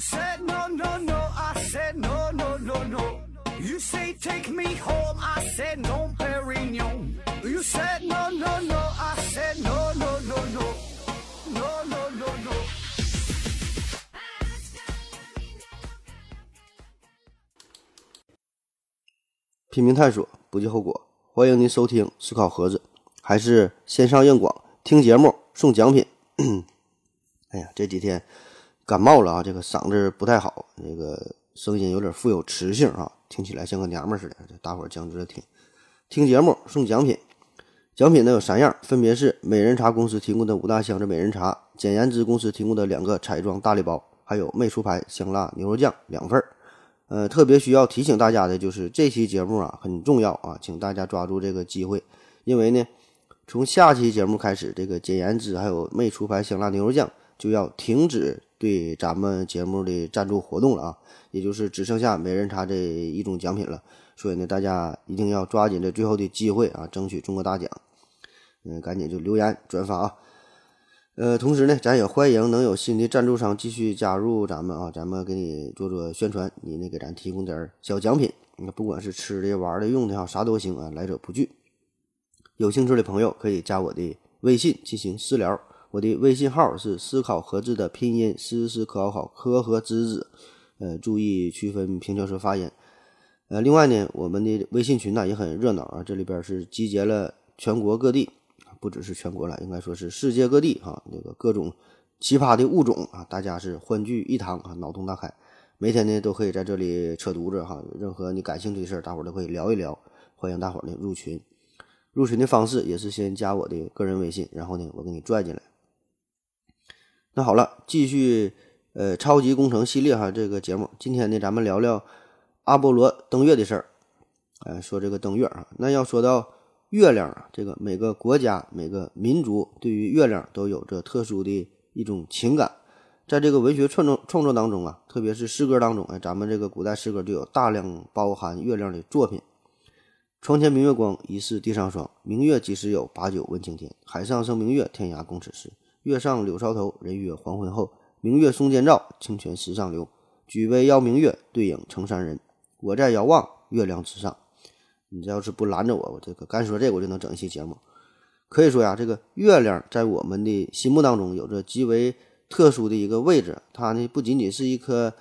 said no, no, no. I said no, no, no, no. You say take me home. I said no, Perignon. You said no, no, no. I said no, no, no, no. No, no, no, no. no. 拼命探索，不计后果。欢迎您收听思考盒子，还是线上硬广听节目送奖品。哎呀，这几天感冒了啊，这个嗓子不太好，这个声音有点富有磁性啊，听起来像个娘们儿似的。这大伙儿将就着听，听节目送奖品。奖品呢有三样，分别是美人茶公司提供的五大箱子美人茶，简言之公司提供的两个彩妆大礼包，还有魅厨牌香辣牛肉酱两份儿。呃，特别需要提醒大家的就是这期节目啊很重要啊，请大家抓住这个机会，因为呢，从下期节目开始，这个简言之还有魅厨牌香辣牛肉酱就要停止对咱们节目的赞助活动了啊，也就是只剩下美人茶这一种奖品了。所以呢，大家一定要抓紧这最后的机会啊，争取中个大奖。嗯，赶紧就留言转发啊。呃，同时呢，咱也欢迎能有新的赞助商继续加入咱们啊，咱们给你做做宣传，你呢给咱提供点小奖品，你不管是吃的、玩的、用的哈，啥都行啊，来者不拒。有兴趣的朋友可以加我的微信进行私聊，我的微信号是思考盒子的拼音思思考考科和知子，呃，注意区分平翘舌发音。呃，另外呢，我们的微信群呢也很热闹啊，这里边是集结了全国各地。不只是全国了，应该说是世界各地哈，那个各种奇葩的物种啊，大家是欢聚一堂啊，脑洞大开。每天呢都可以在这里扯犊子哈，任何你感兴趣的事儿，大伙儿都可以聊一聊。欢迎大伙儿呢入群，入群的方式也是先加我的个人微信，然后呢我给你拽进来。那好了，继续呃超级工程系列哈这个节目，今天呢咱们聊聊阿波罗登月的事儿。哎，说这个登月啊，那要说到。月亮啊，这个每个国家、每个民族对于月亮都有着特殊的一种情感。在这个文学创作创作当中啊，特别是诗歌当中，哎，咱们这个古代诗歌就有大量包含月亮的作品。床前明月光，疑是地上霜。明月几时有？把酒问青天。海上生明月，天涯共此时。月上柳梢头，人约黄昏后。明月松间照，清泉石上流。举杯邀明月，对影成三人。我在遥望月亮之上。你这要是不拦着我，我这个干说这个我就能整一期节目。可以说呀，这个月亮在我们的心目当中有着极为特殊的一个位置。它呢不仅仅是一颗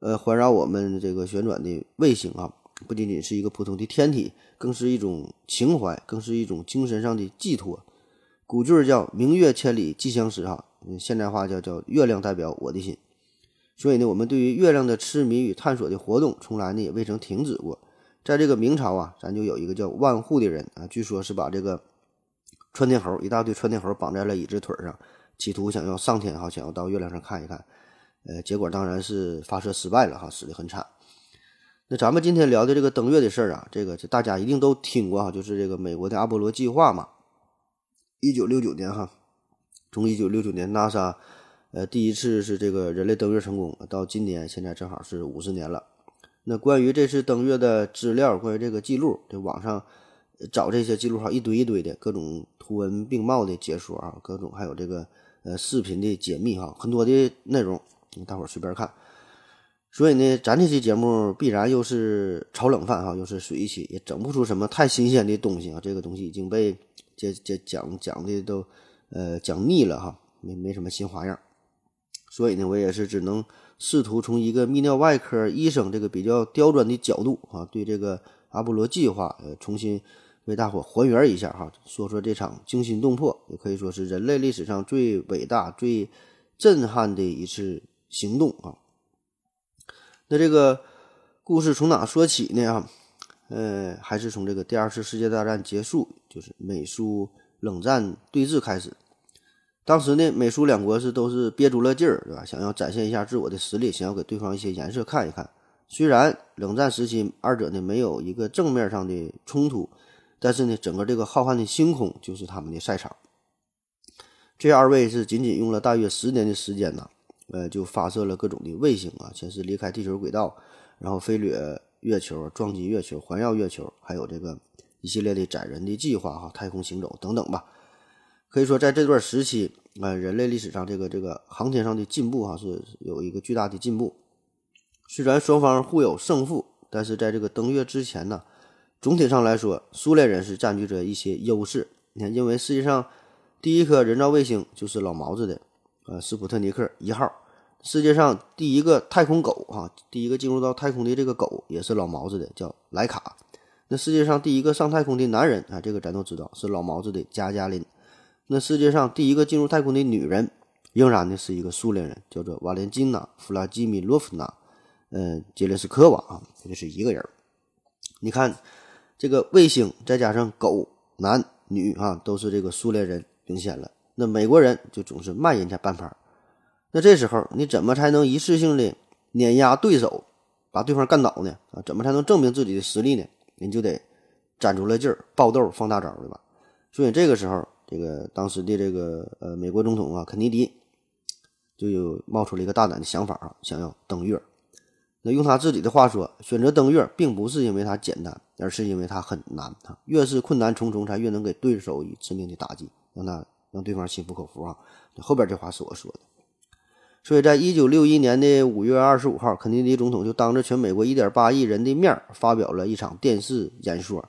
呃环绕我们这个旋转的卫星啊，不仅仅是一个普通的天体，更是一种情怀，更是一种精神上的寄托。古句叫“明月千里寄相思”哈，现代话叫叫“月亮代表我的心”。所以呢，我们对于月亮的痴迷与探索的活动，从来呢也未曾停止过。在这个明朝啊，咱就有一个叫万户的人啊，据说是把这个窜天猴一大堆窜天猴绑在了椅子腿上，企图想要上天哈，想要到月亮上看一看，呃，结果当然是发射失败了哈，死的很惨。那咱们今天聊的这个登月的事儿啊，这个大家一定都听过哈，就是这个美国的阿波罗计划嘛。一九六九年哈，从一九六九年 NASA 呃第一次是这个人类登月成功，到今年现在正好是五十年了。那关于这次登月的资料，关于这个记录，这网上找这些记录哈，一堆一堆的各种图文并茂的解说啊，各种还有这个呃视频的解密哈，很多的内容，大伙儿随便看。所以呢，咱这期节目必然又是炒冷饭哈，又是水一期，也整不出什么太新鲜的东西啊。这个东西已经被这这讲讲的都呃讲腻了哈，没没什么新花样。所以呢，我也是只能。试图从一个泌尿外科医生这个比较刁钻的角度啊，对这个阿波罗计划呃重新为大伙还原一下哈，说说这场惊心动魄，也可以说是人类历史上最伟大、最震撼的一次行动啊。那这个故事从哪说起呢？啊，呃，还是从这个第二次世界大战结束，就是美苏冷战对峙开始。当时呢，美苏两国是都是憋足了劲儿，对吧？想要展现一下自我的实力，想要给对方一些颜色看一看。虽然冷战时期二者呢没有一个正面上的冲突，但是呢，整个这个浩瀚的星空就是他们的赛场。这二位是仅仅用了大约十年的时间呢，呃，就发射了各种的卫星啊，先是离开地球轨道，然后飞掠月球、撞击月球、环绕月球，还有这个一系列的载人的计划哈，太空行走等等吧。可以说在这段时期啊、人类历史上这个这个航天上的进步哈、是有一个巨大的进步。虽然双方互有胜负，但是在这个登月之前呢，总体上来说，苏联人是占据着一些优势。你看，因为世界上第一颗人造卫星就是老毛子的，呃，斯普特尼克一号。世界上第一个太空狗啊，第一个进入到太空的这个狗也是老毛子的，叫莱卡。那世界上第一个上太空的男人啊，这个咱都知道是老毛子的加加林。那世界上第一个进入太空的女人，仍然呢是一个苏联人，叫做瓦莲金娜·弗拉基米洛夫娜，嗯，杰列斯科娃啊，这是一个人。你看这个卫星，再加上狗男女啊，都是这个苏联人领先了。那美国人就总是慢人家半拍。那这时候你怎么才能一次性的碾压对手，把对方干倒呢？啊，怎么才能证明自己的实力呢？你就得攒足了劲儿，爆豆放大招，对吧？所以这个时候，这个当时的这个呃美国总统啊肯尼迪就有冒出了一个大胆的想法啊，想要登月。那用他自己的话说，选择登月并不是因为它简单，而是因为它很难啊。越是困难重重，才越能给对手以致命的打击，让他让对方心服口服啊。后边这话是我说的。所以在一九六一年的五月二十五号，肯尼迪总统就当着全美国一点八亿人的面发表了一场电视演说，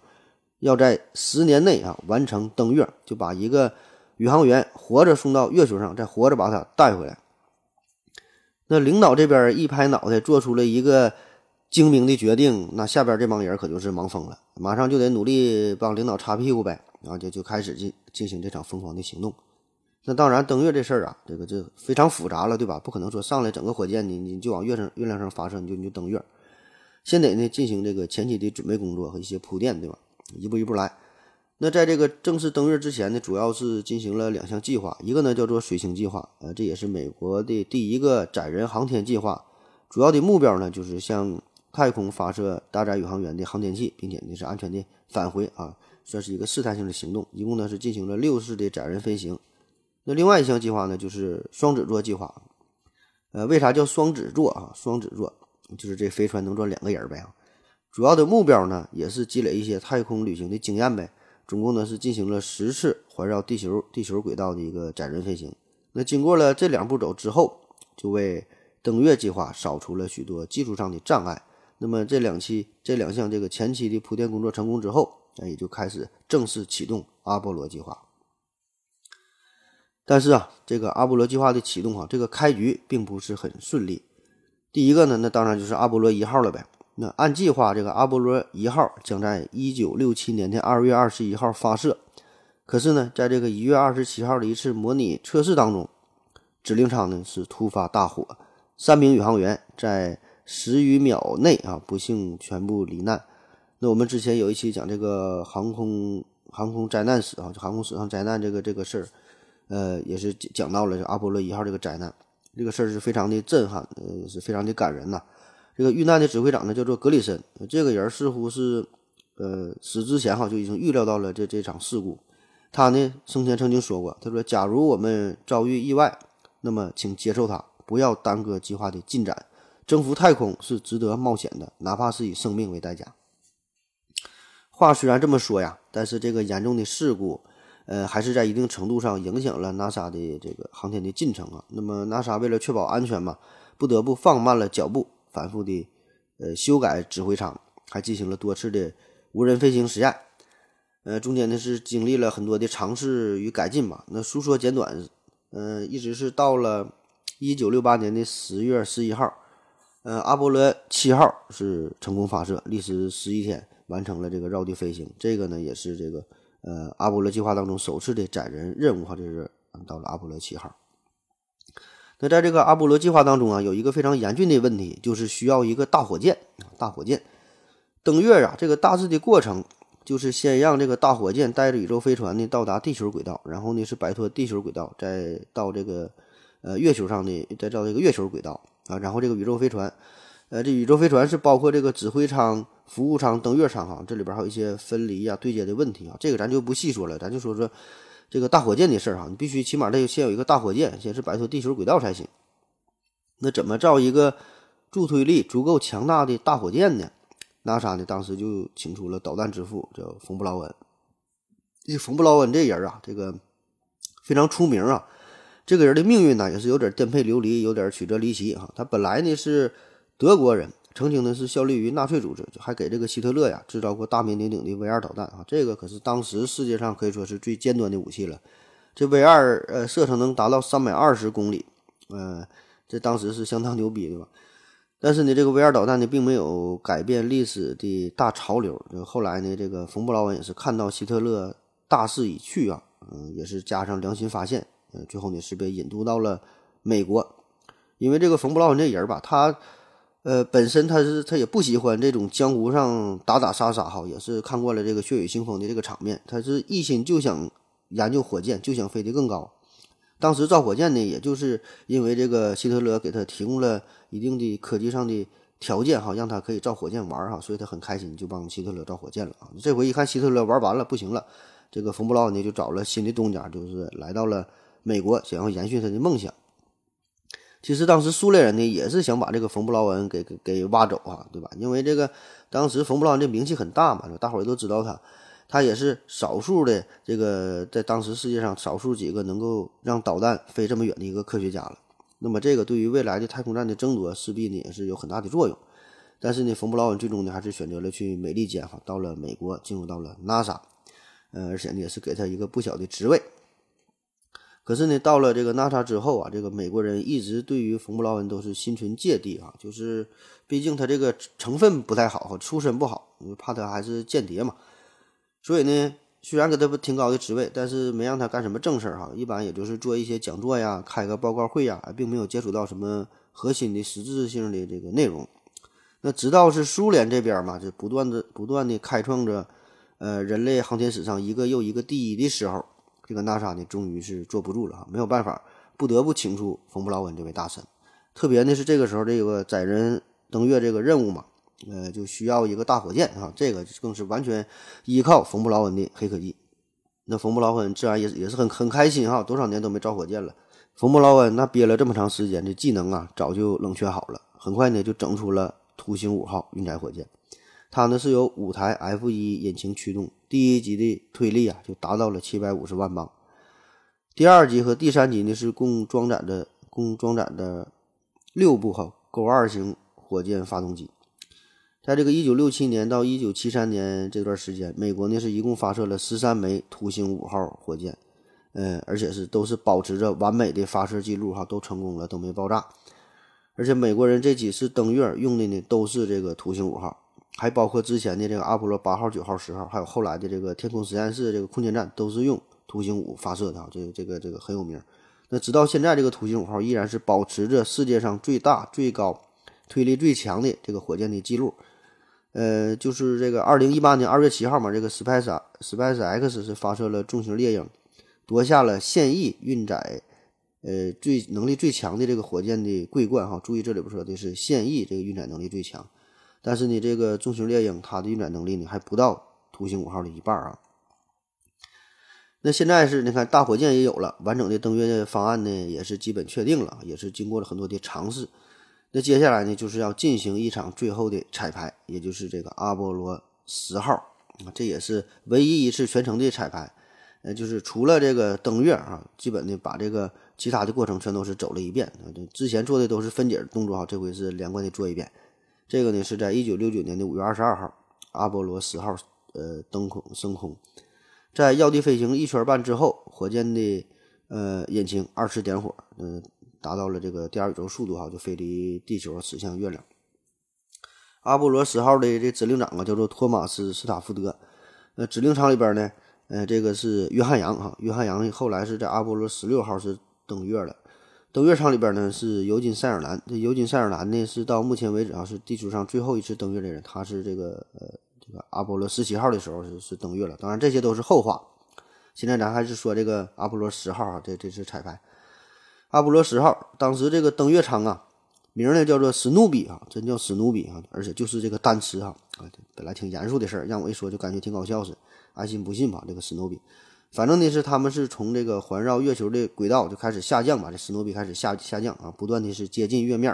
要在十年内啊完成登月，就把一个宇航员活着送到月球上，再活着把他带回来。那领导这边一拍脑袋，做出了一个精明的决定，那下边这帮人可就是忙疯了，马上就得努力帮领导擦屁股呗，然后就就开始进进行这场疯狂的行动。那当然，登月这事儿啊，这个这非常复杂了，对吧？不可能说上来整个火箭你你就往月上月亮上发射，你就你就登月，先得呢进行这个前期的准备工作和一些铺垫，对吧？一步一步来。那在这个正式登月之前呢，主要是进行了两项计划，一个呢叫做水星计划，呃，这也是美国的第一个载人航天计划，主要的目标呢就是向太空发射搭载宇航员的航天器，并且呢是安全的返回啊，算是一个试探性的行动。一共呢是进行了六次的载人飞行。那另外一项计划呢，就是双子座计划。呃，为啥叫双子座啊？双子座就是这飞船能坐两个人呗。主要的目标呢，也是积累一些太空旅行的经验呗。总共呢是进行了十次环绕地球地球轨道的一个载人飞行。那经过了这两步走之后，就为登月计划扫除了许多技术上的障碍。那么这两期这两项这个前期的铺垫工作成功之后，那也就开始正式启动阿波罗计划。但是啊，这个阿波罗计划的启动啊，这个开局并不是很顺利。第一个呢，那当然就是阿波罗一号了呗。那按计划，这个阿波罗一号将在一九六七年的二月二十一号发射。可是呢，在这个一月二十七号的一次模拟测试当中，指令舱呢是突发大火，三名宇航员在十余秒内啊不幸全部罹难。那我们之前有一期讲这个航空航空灾难史啊，就航空史上灾难这个这个事儿。呃，也是讲到了阿波罗一号这个灾难，这个事儿是非常的震撼，呃，也是非常的感人呐。这个遇难的指挥长呢叫做格里森，这个人似乎是，呃，死之前哈就已经预料到了这这场事故。他呢生前曾经说过，他说：“假如我们遭遇意外，那么请接受它，不要耽搁计划的进展。征服太空是值得冒险的，哪怕是以生命为代价。”话虽然这么说呀，但是这个严重的事故。呃，还是在一定程度上影响了 NASA 的这个航天的进程啊。那么，NASA 为了确保安全嘛，不得不放慢了脚步，反复的呃修改指挥舱，还进行了多次的无人飞行实验。呃，中间呢是经历了很多的尝试与改进吧。那书说简短，嗯，一直是到了一九六八年的十月十一号，呃，阿波罗七号是成功发射，历时十一天完成了这个绕地飞行。这个呢也是这个。呃，阿波罗计划当中首次的载人任务哈，这是到了阿波罗七号。那在这个阿波罗计划当中啊，有一个非常严峻的问题，就是需要一个大火箭。大火箭登月啊，这个大致的过程就是先让这个大火箭带着宇宙飞船呢到达地球轨道，然后呢是摆脱地球轨道，再到这个呃月球上的，再到这个月球轨道啊，然后这个宇宙飞船，呃，这宇宙飞船是包括这个指挥舱。服务舱、登月舱哈，这里边还有一些分离呀、对接的问题啊，这个咱就不细说了，咱就说说这个大火箭的事儿哈。你必须起码得先有一个大火箭，先是摆脱地球轨道才行。那怎么造一个助推力足够强大的大火箭呢？NASA 呢当时就请出了导弹之父，叫冯布劳恩。这冯布劳恩这人啊，这个非常出名啊。这个人的命运呢，也是有点颠沛流离，有点曲折离奇哈。他本来呢是德国人，曾经呢是效力于纳粹组织，还给这个希特勒呀制造过大名鼎鼎的 V 二导弹啊。这个可是当时世界上可以说是最尖端的武器了。这 V 二呃射程能达到三百二十公里，呃，这当时是相当牛逼的吧。但是呢，这个 V 二导弹呢，并没有改变历史的大潮流。后来呢，这个冯布劳恩也是看到希特勒大势已去啊，嗯，也是加上良心发现。最后呢是被引渡到了美国，因为这个冯布劳恩这人吧，他呃本身他是他也不喜欢这种江湖上打打杀杀哈，也是看惯了这个血雨腥风的这个场面，他是一心就想研究火箭，就想飞得更高。当时造火箭呢，也就是因为这个希特勒给他提供了一定的科技上的条件哈，让他可以造火箭玩哈，所以他很开心就帮希特勒造火箭了啊。这回一看希特勒玩完了不行了，这个冯布劳恩呢就找了新的东家，就是来到了。美国想要延续他的梦想，其实当时苏联人呢也是想把这个冯布劳恩给给给挖走啊，对吧？因为这个当时冯布劳恩这名气很大嘛，大伙儿都知道他，他也是少数的这个在当时世界上少数几个能够让导弹飞这么远的一个科学家了。那么这个对于未来的太空站的争夺势必呢也是有很大的作用。但是呢，冯布劳恩最终呢还是选择了去美利坚哈，到了美国，进入到了 NASA，呃，而且呢也是给他一个不小的职位。可是呢，到了这个 NASA 之后啊，这个美国人一直对于冯布劳恩都是心存芥蒂啊，就是毕竟他这个成分不太好，出身不好，怕他还是间谍嘛。所以呢，虽然给他挺高的职位，但是没让他干什么正事儿哈，一般也就是做一些讲座呀，开个报告会呀，并没有接触到什么核心的实质性的这个内容。那直到是苏联这边嘛，就不断的不断的开创着，呃，人类航天史上一个又一个第一的时候。这个 NASA 呢，终于是坐不住了哈，没有办法，不得不请出冯布劳恩这位大神。特别呢是这个时候，这个载人登月这个任务嘛，呃，就需要一个大火箭啊，这个更是完全依靠冯布劳恩的黑科技。那冯布劳恩自然也也是很很开心哈，多少年都没造火箭了。冯布劳恩那憋了这么长时间的技能啊，早就冷却好了，很快呢就整出了图星五号运载火箭。它呢是由五台 F 一引擎驱动。第一级的推力啊，就达到了七百五十万磅。第二级和第三级呢，是共装载的共装载的六部哈勾二型火箭发动机。在这个一九六七年到一九七三年这段时间，美国呢是一共发射了十三枚图星五号火箭，嗯，而且是都是保持着完美的发射记录哈，都成功了，都没爆炸。而且美国人这几次登月用的呢，都是这个图星五号。还包括之前的这个阿波罗八号、九号、十号，还有后来的这个天空实验室这个空间站，都是用图形五发射的啊。这、这个、这个很有名。那直到现在，这个图形五号依然是保持着世界上最大、最高、推力最强的这个火箭的记录。呃，就是这个二零一八年二月七号嘛，这个 Space Space X 是发射了重型猎鹰，夺下了现役运载呃最能力最强的这个火箭的桂冠哈。注意这里边说的是现役这个运载能力最强。但是呢，这个重型猎鹰它的运载能力呢还不到图星五号的一半啊。那现在是你看大火箭也有了，完整的登月方案呢也是基本确定了，也是经过了很多的尝试。那接下来呢就是要进行一场最后的彩排，也就是这个阿波罗十号啊，这也是唯一一次全程的彩排。呃，就是除了这个登月啊，基本的把这个其他的过程全都是走了一遍。之前做的都是分解动作哈，这回是连贯的做一遍。这个呢是在一九六九年的五月二十二号，阿波罗十号呃登空升空，在绕地飞行一圈半之后，火箭的呃引擎二次点火，嗯，达到了这个第二宇宙速度哈，就飞离地球驶向月亮。阿波罗十号的这指令长啊叫做托马斯斯塔福德，呃，指令舱里边呢，呃，这个是约翰杨哈，约翰杨后来是在阿波罗十六号是登月了。登月舱里边呢是尤金·塞尔兰，这尤金·塞尔兰呢是到目前为止啊是地球上最后一次登月的人，他是这个呃这个阿波罗十七号的时候是是登月了，当然这些都是后话。现在咱还是说这个阿波罗十号啊，这这次彩排。阿波罗十号当时这个登月舱啊，名呢叫做史努比啊，真叫史努比啊，而且就是这个单词哈啊，本来挺严肃的事儿，让我一说就感觉挺搞笑似的，爱信不信吧，这个史努比。反正呢是他们是从这个环绕月球的轨道就开始下降吧，这史努比开始下下降啊，不断的是接近月面，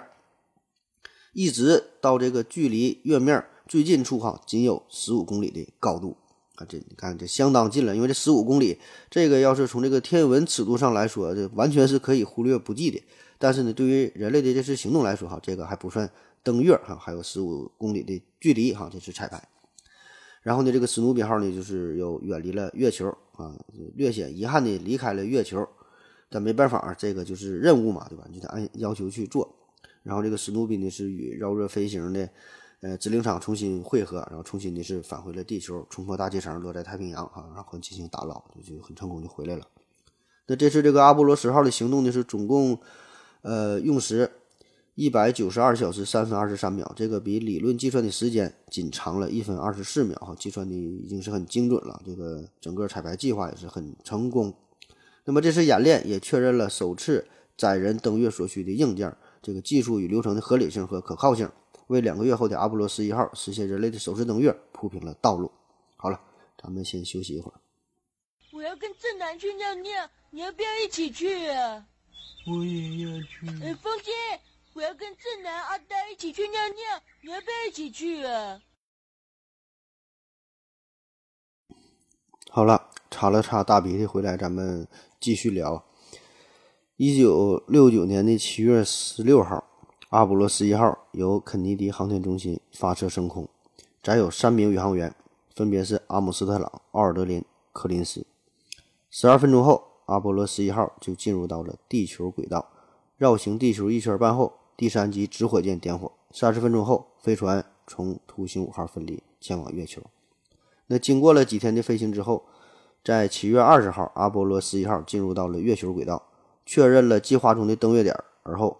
一直到这个距离月面最近处哈，仅有十五公里的高度啊，这你看这相当近了，因为这十五公里，这个要是从这个天文尺度上来说，这完全是可以忽略不计的。但是呢，对于人类的这次行动来说，哈，这个还不算登月哈，还有十五公里的距离哈，这是彩排。然后呢，这个史努比号呢，就是又远离了月球啊，略显遗憾的离开了月球。但没办法，这个就是任务嘛，对吧？你得按要求去做。然后这个史努比呢，是与绕热飞行的。呃，指令场重新汇合，然后重新的是返回了地球，冲破大气层，落在太平洋啊，然后进行打捞，就就很成功就回来了。那这次这个阿波罗十号的行动呢，是总共呃用时一百九十二小时三分二十三秒，这个比理论计算的时间仅长了一分二十四秒哈，计算的已经是很精准了。这个整个彩排计划也是很成功。那么这次演练也确认了首次载人登月所需的硬件，这个技术与流程的合理性和可靠性。为两个月后的阿波罗十一号实现人类的首次登月铺平了道路。好了，咱们先休息一会儿。我要跟正南去尿尿，你要不要一起去啊？我也要去。哎，风姐，我要跟正南、阿呆一起去尿尿，你要不要一起去啊？好了，擦了擦大鼻涕回来，咱们继续聊。一九六九年的七月十六号。阿波罗十一号由肯尼迪航天中心发射升空，载有三名宇航员，分别是阿姆斯特朗、奥尔德林、柯林斯。十二分钟后，阿波罗十一号就进入到了地球轨道，绕行地球一圈半后，第三级直火箭点火。三十分钟后，飞船从土星五号分离，前往月球。那经过了几天的飞行之后，在七月二十号，阿波罗十一号进入到了月球轨道，确认了计划中的登月点，而后。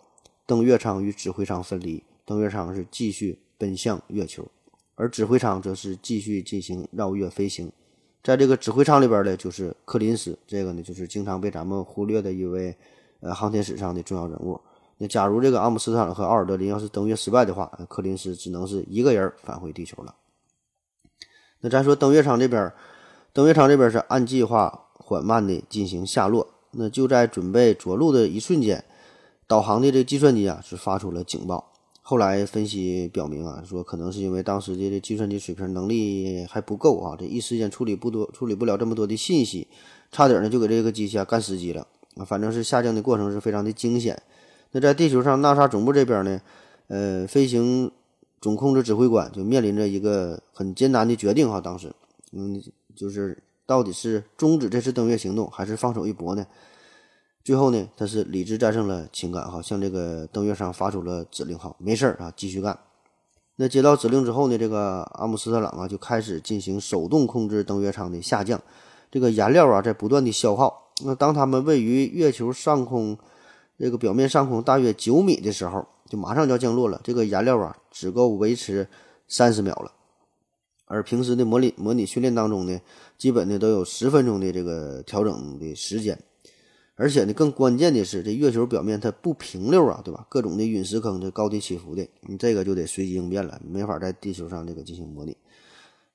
登月舱与指挥舱分离，登月舱是继续奔向月球，而指挥舱则是继续进行绕月飞行。在这个指挥舱里边呢，就是柯林斯，这个呢就是经常被咱们忽略的一位呃航天史上的重要人物。那假如这个阿姆斯特朗和奥尔德林要是登月失败的话，柯林斯只能是一个人返回地球了。那咱说登月舱这边，登月舱这边是按计划缓慢的进行下落。那就在准备着陆的一瞬间。导航的这计算机啊是发出了警报。后来分析表明啊，说可能是因为当时的这计算机水平能力还不够啊，这一时间处理不多，处理不了这么多的信息，差点呢就给这个机器啊干死机了啊。反正是下降的过程是非常的惊险。那在地球上，NASA 总部这边呢，呃，飞行总控制指挥官就面临着一个很艰难的决定哈。当时，嗯，就是到底是终止这次登月行动，还是放手一搏呢？最后呢，他是理智战胜了情感，哈，向这个登月舱发出了指令，哈，没事儿啊，继续干。那接到指令之后呢，这个阿姆斯特朗啊就开始进行手动控制登月舱的下降。这个燃料啊在不断的消耗。那当他们位于月球上空这个表面上空大约九米的时候，就马上就要降落了。这个燃料啊只够维持三十秒了，而平时的模拟模拟训练当中呢，基本呢都有十分钟的这个调整的时间。而且呢，更关键的是，这月球表面它不平溜啊，对吧？各种的陨石坑，这高低起伏的，你这个就得随机应变了，没法在地球上这个进行模拟。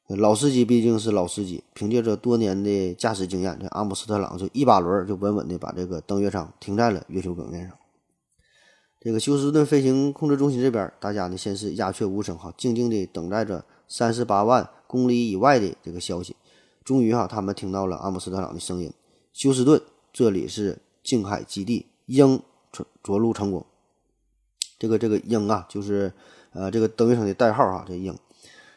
老司机毕竟是老司机，凭借着多年的驾驶经验，这阿姆斯特朗就一把轮就稳稳的把这个登月舱停在了月球表面上。这个休斯顿飞行控制中心这边，大家呢先是鸦雀无声，哈，静静的等待着三十八万公里以外的这个消息。终于哈，他们听到了阿姆斯特朗的声音，休斯顿。这里是静海基地，鹰着着陆成功。这个这个鹰啊，就是呃这个登月舱的代号啊，这鹰。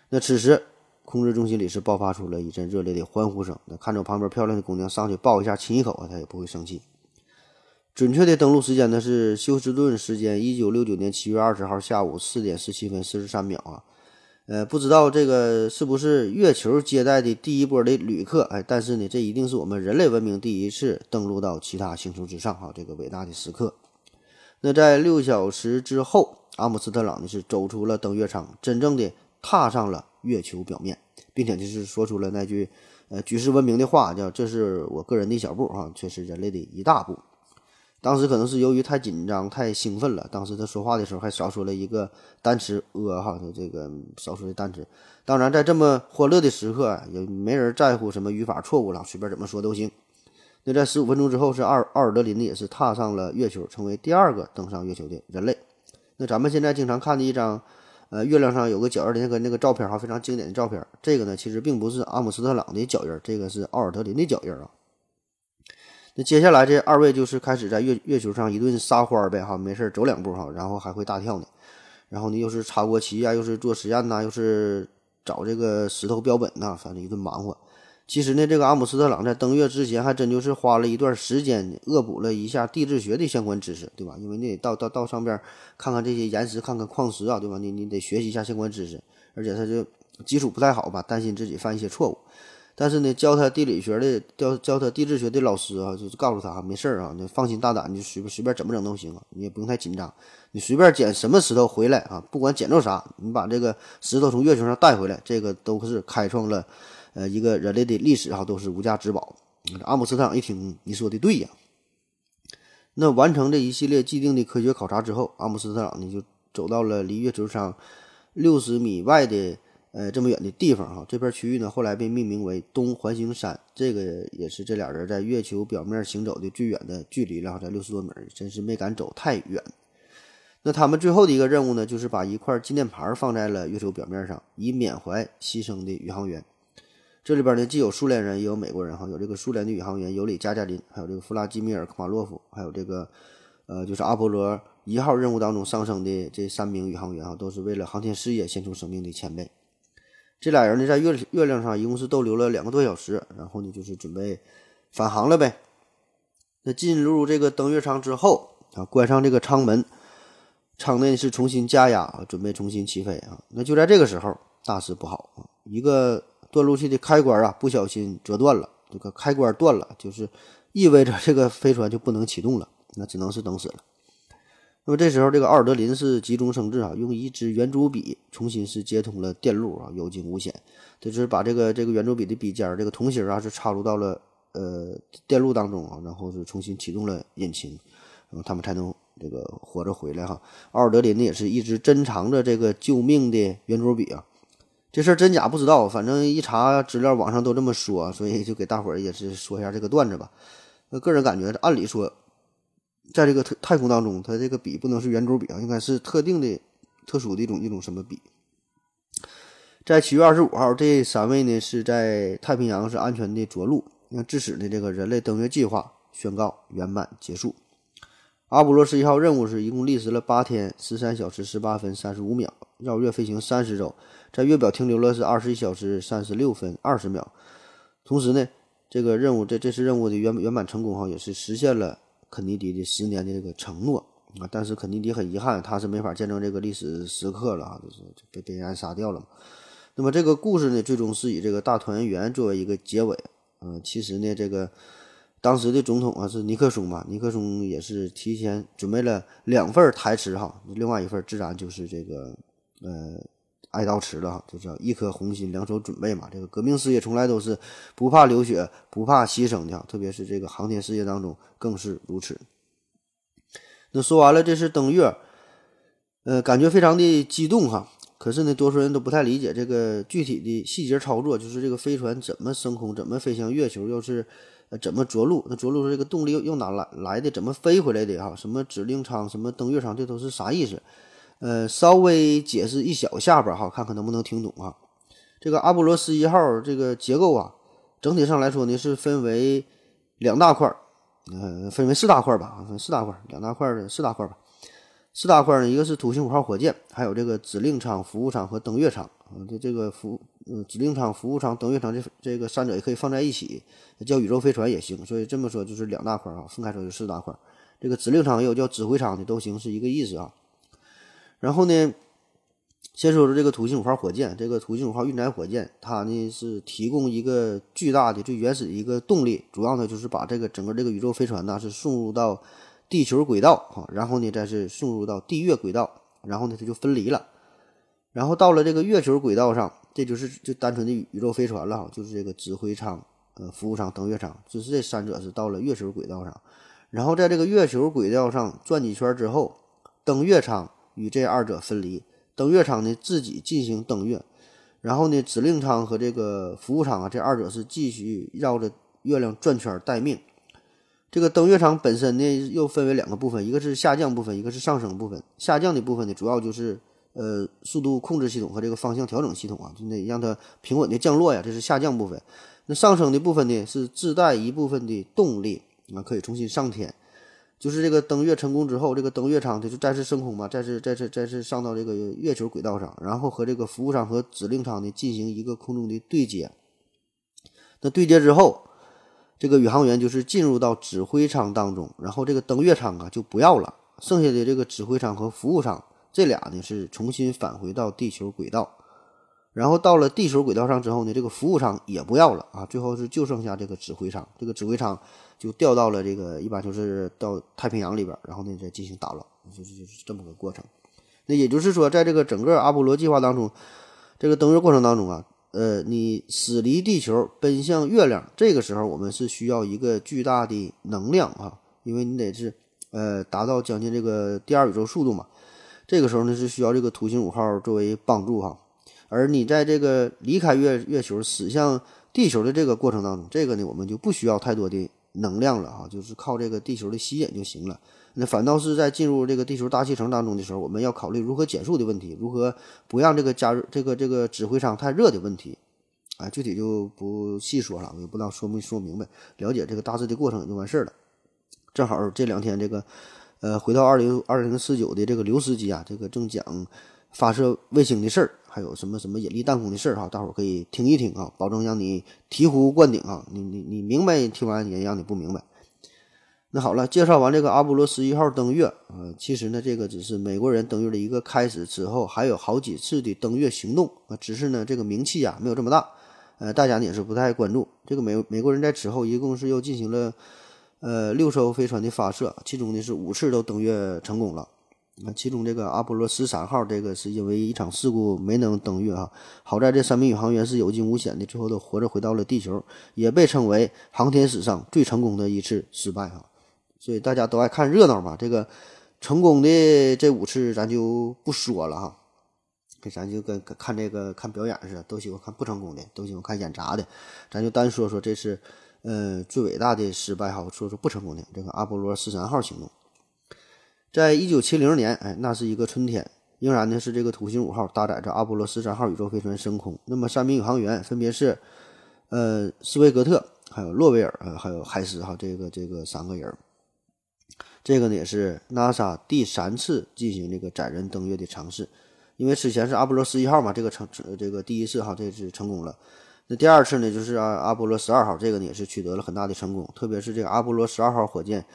那此时控制中心里是爆发出了一阵热烈的欢呼声。那看着旁边漂亮的姑娘上去抱一下亲一口啊，他也不会生气。准确的登陆时间呢是休斯顿时间一九六九年七月二十号下午四点十七分四十三秒啊。呃，不知道这个是不是月球接待的第一波的旅客？哎，但是呢，这一定是我们人类文明第一次登陆到其他星球之上哈，这个伟大的时刻。那在六小时之后，阿姆斯特朗呢是走出了登月舱，真正的踏上了月球表面，并且就是说出了那句呃举世闻名的话，叫“这是我个人的一小步哈，却是人类的一大步”。当时可能是由于太紧张、太兴奋了，当时他说话的时候还少说了一个单词“呃”哈，他这个少说的单词。当然，在这么欢乐的时刻，也没人在乎什么语法错误了，随便怎么说都行。那在十五分钟之后，是奥奥尔德林呢，也是踏上了月球，成为第二个登上月球的人类。那咱们现在经常看的一张呃，月亮上有个脚印的那个那个照片哈，非常经典的照片。这个呢，其实并不是阿姆斯特朗的脚印，这个是奥尔德林的脚印啊。那接下来这二位就是开始在月月球上一顿撒欢呗哈，没事走两步哈，然后还会大跳呢。然后呢，又是插国旗呀，又是做实验呐，又是找这个石头标本呐，反正一顿忙活。其实呢，这个阿姆斯特朗在登月之前，还真就是花了一段时间恶补了一下地质学的相关知识，对吧？因为你得到到到上边看看这些岩石，看看矿石啊，对吧？你你得学习一下相关知识，而且他就基础不太好吧，担心自己犯一些错误。但是呢，教他地理学的教教他地质学的老师啊，就是告诉他没事儿啊，你放心大胆，你就随便随便怎么整都行，你也不用太紧张，你随便捡什么石头回来啊，不管捡着啥，你把这个石头从月球上带回来，这个都是开创了。呃，一个人类的历史哈都是无价之宝。阿姆斯特朗一听，你说的对呀。那完成这一系列既定的科学考察之后，阿姆斯特朗呢就走到了离月球上六十米外的呃这么远的地方哈。这片区域呢后来被命名为东环形山，这个也是这俩人在月球表面行走的最远的距离了，在六十多米，真是没敢走太远。那他们最后的一个任务呢，就是把一块纪念牌放在了月球表面上，以缅怀牺牲的宇航员。这里边呢，既有苏联人，也有美国人哈，有这个苏联的宇航员尤里加加林，还有这个弗拉基米尔科马洛夫，还有这个，呃，就是阿波罗一号任务当中上升的这三名宇航员啊，都是为了航天事业献出生命的前辈。这俩人呢，在月月亮上一共是逗留了两个多小时，然后呢，就是准备返航了呗。那进入这个登月舱之后啊，关上这个舱门，舱内是重新加压，准备重新起飞啊。那就在这个时候，大事不好啊，一个。断路器的开关啊，不小心折断了，这个开关断了，就是意味着这个飞船就不能启动了，那只能是等死了。那么这时候，这个奥尔德林是急中生智啊，用一支圆珠笔重新是接通了电路啊，有惊无险，就是把这个这个圆珠笔的笔尖儿这个铜芯啊是插入到了呃电路当中啊，然后是重新启动了引擎，然后他们才能这个活着回来哈。奥尔德林呢也是一直珍藏着这个救命的圆珠笔啊。这事儿真假不知道，反正一查资料，网上都这么说，所以就给大伙儿也是说一下这个段子吧。那个人感觉，按理说，在这个太太空当中，它这个笔不能是圆珠笔啊，应该是特定的、特殊的一种一种什么笔。在七月二十五号，这三位呢是在太平洋是安全的着陆，那致使呢这个人类登月计划宣告圆满结束。阿波罗十一号任务是一共历时了八天十三小时十八分三十五秒，绕月飞行三十周。在月表停留了是二十一小时三十六分二十秒，同时呢，这个任务这这次任务的圆圆满成功哈，也是实现了肯尼迪的十年的这个承诺啊。但是肯尼迪很遗憾，他是没法见证这个历史时刻了啊，就是被被人杀掉了嘛。那么这个故事呢，最终是以这个大团圆作为一个结尾。嗯，其实呢，这个当时的总统啊是尼克松嘛，尼克松也是提前准备了两份台词哈，另外一份自然就是这个呃。哀悼词了哈，就叫一颗红心，两手准备嘛。这个革命事业从来都是不怕流血、不怕牺牲的，特别是这个航天事业当中更是如此。那说完了，这是登月，呃，感觉非常的激动哈。可是呢，多数人都不太理解这个具体的细节操作，就是这个飞船怎么升空，怎么飞向月球，又是怎么着陆？那着陆这个动力又又哪来来的？怎么飞回来的？哈，什么指令舱，什么登月舱，这都是啥意思？呃，稍微解释一小下吧，哈，看看能不能听懂啊。这个阿波罗十一号这个结构啊，整体上来说呢是分为两大块儿，呃，分为四大块儿吧，分四大块儿，两大块儿的四大块儿吧。四大块儿呢，一个是土星五号火箭，还有这个指令舱、服务舱和登月舱啊。这这个服，嗯，指令舱、服务舱、登月舱这这个三者也可以放在一起，叫宇宙飞船也行。所以这么说就是两大块啊，分开说就四大块。这个指令舱也有叫指挥舱的都行，是一个意思啊。然后呢，先说说这个土星五号火箭。这个土星五号运载火箭，它呢是提供一个巨大的、最原始的一个动力，主要呢就是把这个整个这个宇宙飞船呢是送入到地球轨道啊，然后呢再是送入到地月轨道，然后呢它就分离了，然后到了这个月球轨道上，这就是就单纯的宇宙飞船了，就是这个指挥舱、呃服务舱、登月舱，就是这三者是到了月球轨道上，然后在这个月球轨道上转几圈之后，登月舱。与这二者分离，登月舱呢自己进行登月，然后呢指令舱和这个服务舱啊，这二者是继续绕着月亮转圈待命。这个登月舱本身呢又分为两个部分，一个是下降部分，一个是上升部分。下降的部分呢主要就是呃速度控制系统和这个方向调整系统啊，就得让它平稳的降落呀，这是下降部分。那上升的部分呢，是自带一部分的动力啊，可以重新上天。就是这个登月成功之后，这个登月舱它就再次升空嘛，再次再次再次上到这个月球轨道上，然后和这个服务舱和指令舱呢进行一个空中的对接。那对接之后，这个宇航员就是进入到指挥舱当中，然后这个登月舱啊就不要了，剩下的这个指挥舱和服务舱这俩呢是重新返回到地球轨道。然后到了地球轨道上之后呢，这个服务舱也不要了啊，最后是就剩下这个指挥舱，这个指挥舱就调到了这个一般就是到太平洋里边，然后呢再进行打捞，就是就是这么个过程。那也就是说，在这个整个阿波罗计划当中，这个登月过程当中啊，呃，你驶离地球奔向月亮，这个时候我们是需要一个巨大的能量啊，因为你得是呃达到将近这个第二宇宙速度嘛，这个时候呢是需要这个土星五号作为帮助哈。而你在这个离开月月球驶向地球的这个过程当中，这个呢我们就不需要太多的能量了哈，就是靠这个地球的吸引就行了。那反倒是在进入这个地球大气层当中的时候，我们要考虑如何减速的问题，如何不让这个加热这个这个指挥舱太热的问题。啊，具体就不细说了，我也不知道说没说明白，了解这个大致的过程就完事儿了。正好这两天这个，呃，回到二零二零四九的这个刘司机啊，这个正讲发射卫星的事儿。还有什么什么引力弹弓的事儿哈，大伙儿可以听一听啊，保证让你醍醐灌顶啊！你你你明白，听完也让你不明白。那好了，介绍完这个阿波罗十一号登月啊，其实呢，这个只是美国人登月的一个开始，之后还有好几次的登月行动啊，只是呢，这个名气啊没有这么大，呃，大家呢也是不太关注。这个美美国人在此后一共是又进行了呃六艘飞船的发射，其中呢是五次都登月成功了。那其中这个阿波罗十三号，这个是因为一场事故没能登月啊。好在这三名宇航员是有惊无险的，最后都活着回到了地球，也被称为航天史上最成功的一次失败哈。所以大家都爱看热闹嘛。这个成功的这五次咱就不说了哈，给咱就跟看这个看表演似的，都喜欢看不成功的，都喜欢看演砸的。咱就单说说这次呃最伟大的失败哈，说说不成功的这个阿波罗十三号行动。在一九七零年，哎，那是一个春天，仍然呢是这个土星五号搭载着阿波罗十三号宇宙飞船升空。那么三名宇航员分别是，呃，斯威格特，还有洛维尔，还有海斯哈，这个这个三个人。这个呢也是 NASA 第三次进行这个载人登月的尝试，因为之前是阿波罗十一号嘛，这个成这个第一次哈，这是成功了。那第二次呢就是阿阿波罗十二号，这个呢也是取得了很大的成功，特别是这个阿波罗十二号火箭。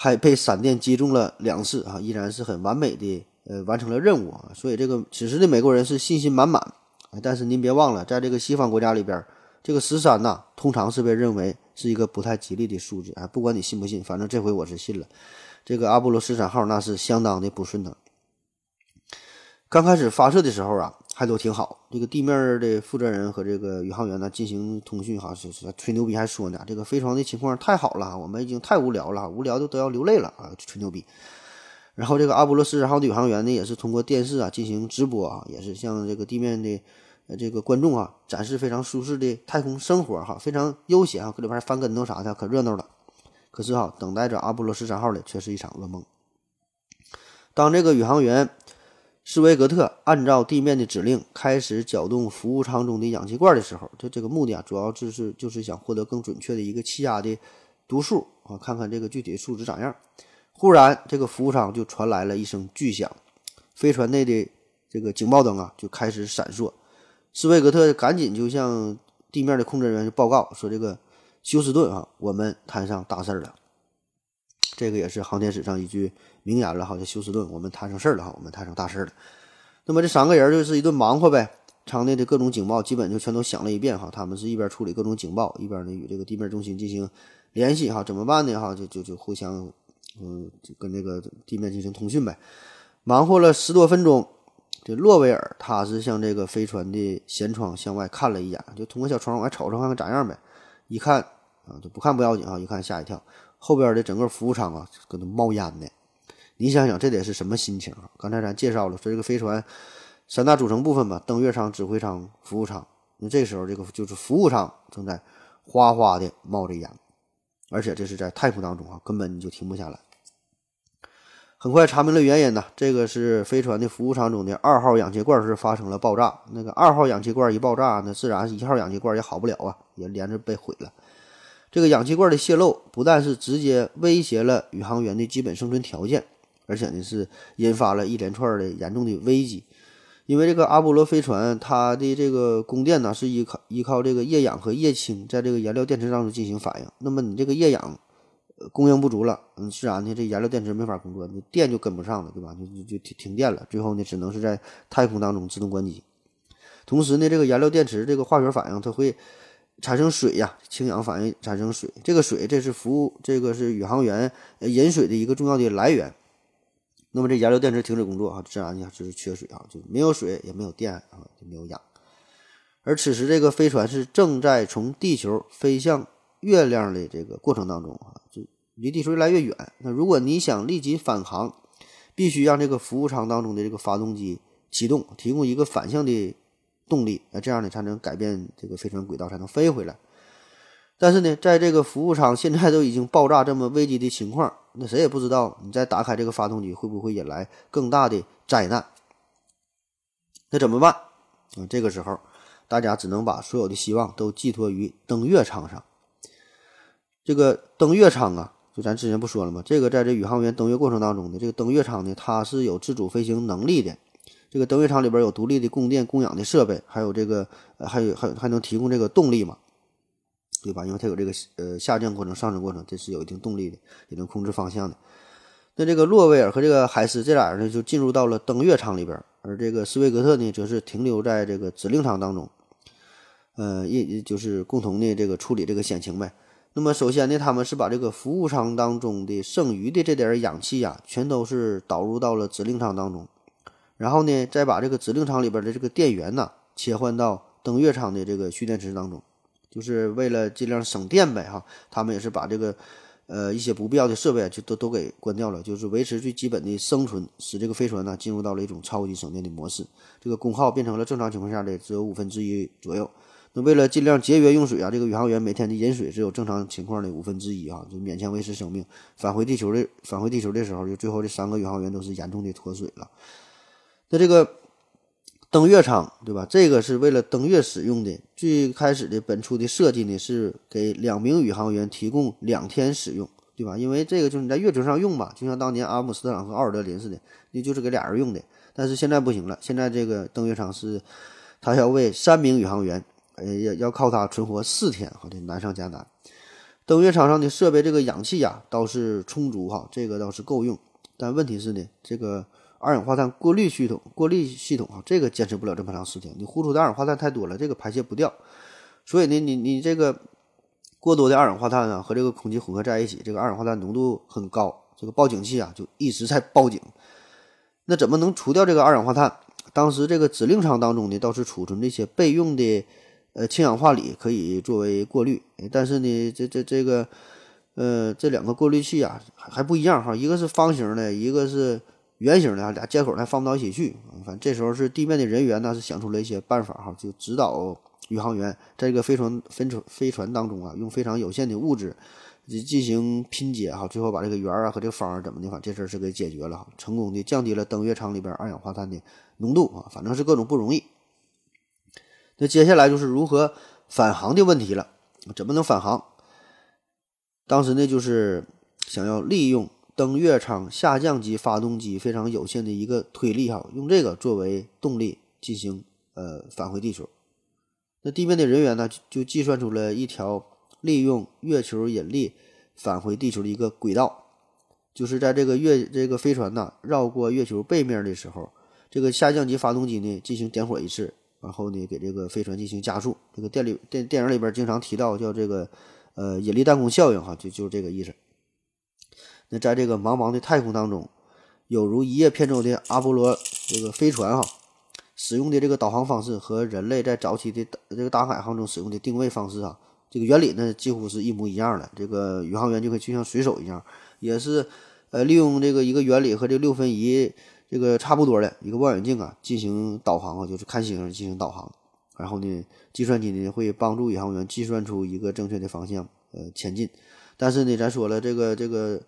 还被闪电击中了两次啊，依然是很完美的呃完成了任务啊，所以这个此时的美国人是信心满满。但是您别忘了，在这个西方国家里边，这个十三呐，通常是被认为是一个不太吉利的数字啊。不管你信不信，反正这回我是信了。这个阿波罗十三号那是相当的不顺当。刚开始发射的时候啊。还都挺好，这个地面的负责人和这个宇航员呢进行通讯，哈，是是吹牛逼，还说呢，这个飞船的情况太好了，我们已经太无聊了，无聊的都要流泪了啊，吹牛逼。然后这个阿波罗十三号的宇航员呢，也是通过电视啊进行直播啊，也是向这个地面的呃这个观众啊展示非常舒适的太空生活哈，非常悠闲啊，搁里边翻跟头啥的，可热闹了。可是哈，等待着阿波罗十三号的却是一场噩梦。当这个宇航员。斯维格特按照地面的指令开始搅动服务舱中的氧气罐的时候，他这个目的啊，主要就是就是想获得更准确的一个气压的读数啊，看看这个具体数值咋样。忽然，这个服务舱就传来了一声巨响，飞船内的这个警报灯啊就开始闪烁。斯维格特赶紧就向地面的控制人员就报告说：“这个休斯顿啊，我们摊上大事儿了。”这个也是航天史上一句。名言了哈，这休斯顿，我们摊上事儿了哈，我们摊上大事儿了。那么这三个人就是一顿忙活呗，舱内的各种警报基本就全都响了一遍哈。他们是一边处理各种警报，一边呢与这个地面中心进行联系哈。怎么办呢哈？就就就互相嗯，跟这个地面进行通讯呗。忙活了十多分钟，这洛维尔他是向这个飞船的舷窗向外看了一眼，就通过小窗往外瞅瞅看看咋样呗。一看啊，就不看不要紧啊，一看吓一跳，后边的整个服务舱啊，搁那冒烟呢。你想想，这得是什么心情啊？刚才咱介绍了，说这个飞船三大组成部分吧，登月舱、指挥舱、服务舱。那这时候，这个就是服务舱正在哗哗的冒着烟，而且这是在太空当中啊，根本你就停不下来。很快查明了原因呢，这个是飞船的服务舱中的二号氧气罐是发生了爆炸。那个二号氧气罐一爆炸，那自然一号氧气罐也好不了啊，也连着被毁了。这个氧气罐的泄漏，不但是直接威胁了宇航员的基本生存条件，而且呢是引发了一连串的严重的危机。因为这个阿波罗飞船，它的这个供电呢是依靠依靠这个液氧和液氢在这个燃料电池当中进行反应。那么你这个液氧供应不足了，嗯，自然呢，这燃料电池没法工作，你电就跟不上了，对吧？就就就停停电了，最后呢，只能是在太空当中自动关机。同时呢，这个燃料电池这个化学反应，它会产生水呀，氢氧反应产生水。这个水，这是服务，这个是宇航员饮水的一个重要的来源。那么这燃料电池停止工作啊，自然就是缺水啊，就没有水，也没有电啊，就没有氧。而此时这个飞船是正在从地球飞向月亮的这个过程当中啊，就离地球越来越远。那如果你想立即返航，必须让这个服务舱当中的这个发动机启动，提供一个反向的动力，那这样呢才能改变这个飞船轨道，才能飞回来。但是呢，在这个服务舱现在都已经爆炸这么危机的情况，那谁也不知道你再打开这个发动机会不会引来更大的灾难。那怎么办？啊，这个时候大家只能把所有的希望都寄托于登月舱上。这个登月舱啊，就咱之前不说了吗？这个在这宇航员登月过程当中的这个登月舱呢，它是有自主飞行能力的。这个登月舱里边有独立的供电供氧的设备，还有这个，还有还还能提供这个动力嘛。对吧？因为它有这个呃下降过程、上升过程，这是有一定动力的，也能控制方向的。那这个洛威尔和这个海斯这俩人呢，就进入到了登月舱里边，而这个斯维格特呢，则是停留在这个指令舱当中，呃，也就是共同的这个处理这个险情呗。那么首先呢，他们是把这个服务舱当中的剩余的这点氧气呀，全都是导入到了指令舱当中，然后呢，再把这个指令舱里边的这个电源呐，切换到登月舱的这个蓄电池当中。就是为了尽量省电呗，哈，他们也是把这个，呃，一些不必要的设备就都都给关掉了，就是维持最基本的生存，使这个飞船呢进入到了一种超级省电的模式，这个功耗变成了正常情况下的只有五分之一左右。那为了尽量节约用水啊，这个宇航员每天的饮水只有正常情况的五分之一啊，就勉强维持生命。返回地球的返回地球的时候，就最后这三个宇航员都是严重的脱水了。那这个。登月舱，对吧？这个是为了登月使用的。最开始的本初的设计呢，是给两名宇航员提供两天使用，对吧？因为这个就是你在月球上用嘛，就像当年阿姆斯特朗和奥尔德林似的，那就是给俩人用的。但是现在不行了，现在这个登月舱是，他要为三名宇航员，呃，要要靠它存活四天，哈，这难上加难。登月舱上的设备，这个氧气呀倒是充足哈，这个倒是够用。但问题是呢，这个。二氧化碳过滤系统，过滤系统啊，这个坚持不了这么长时间。你呼出的二氧化碳太多了，这个排泄不掉，所以呢，你你这个过多的二氧化碳啊和这个空气混合在一起，这个二氧化碳浓度很高，这个报警器啊就一直在报警。那怎么能除掉这个二氧化碳？当时这个指令舱当中呢倒是储存这些备用的呃氢氧化锂，可以作为过滤。但是呢，这这这个呃这两个过滤器啊还还不一样哈，一个是方形的，一个是。圆形的俩接口还放不到一起去，反正这时候是地面的人员呢是想出了一些办法哈，就指导宇航员在这个飞船飞船飞船当中啊，用非常有限的物质进行拼接哈，最后把这个圆啊和这个方怎么的，反正这事儿是给解决了，成功的降低了登月舱里边二氧化碳的浓度啊，反正是各种不容易。那接下来就是如何返航的问题了，怎么能返航？当时呢就是想要利用。登月舱下降级发动机非常有限的一个推力哈，用这个作为动力进行呃返回地球。那地面的人员呢就计算出了一条利用月球引力返回地球的一个轨道，就是在这个月这个飞船呢绕过月球背面的时候，这个下降级发动机呢进行点火一次，然后呢给这个飞船进行加速。这个电里电电影里边经常提到叫这个呃引力弹弓效应哈，就就是这个意思。那在这个茫茫的太空当中，有如一叶扁舟的阿波罗这个飞船哈，使用的这个导航方式和人类在早期的这个大海航中使用的定位方式啊，这个原理呢几乎是一模一样的。这个宇航员就可以就像水手一样，也是呃利用这个一个原理和这六分仪这个差不多的一个望远镜啊进行导航啊，就是看星星进行导航。然后呢，计算机呢会帮助宇航员计算出一个正确的方向呃前进。但是呢，咱说了这个这个。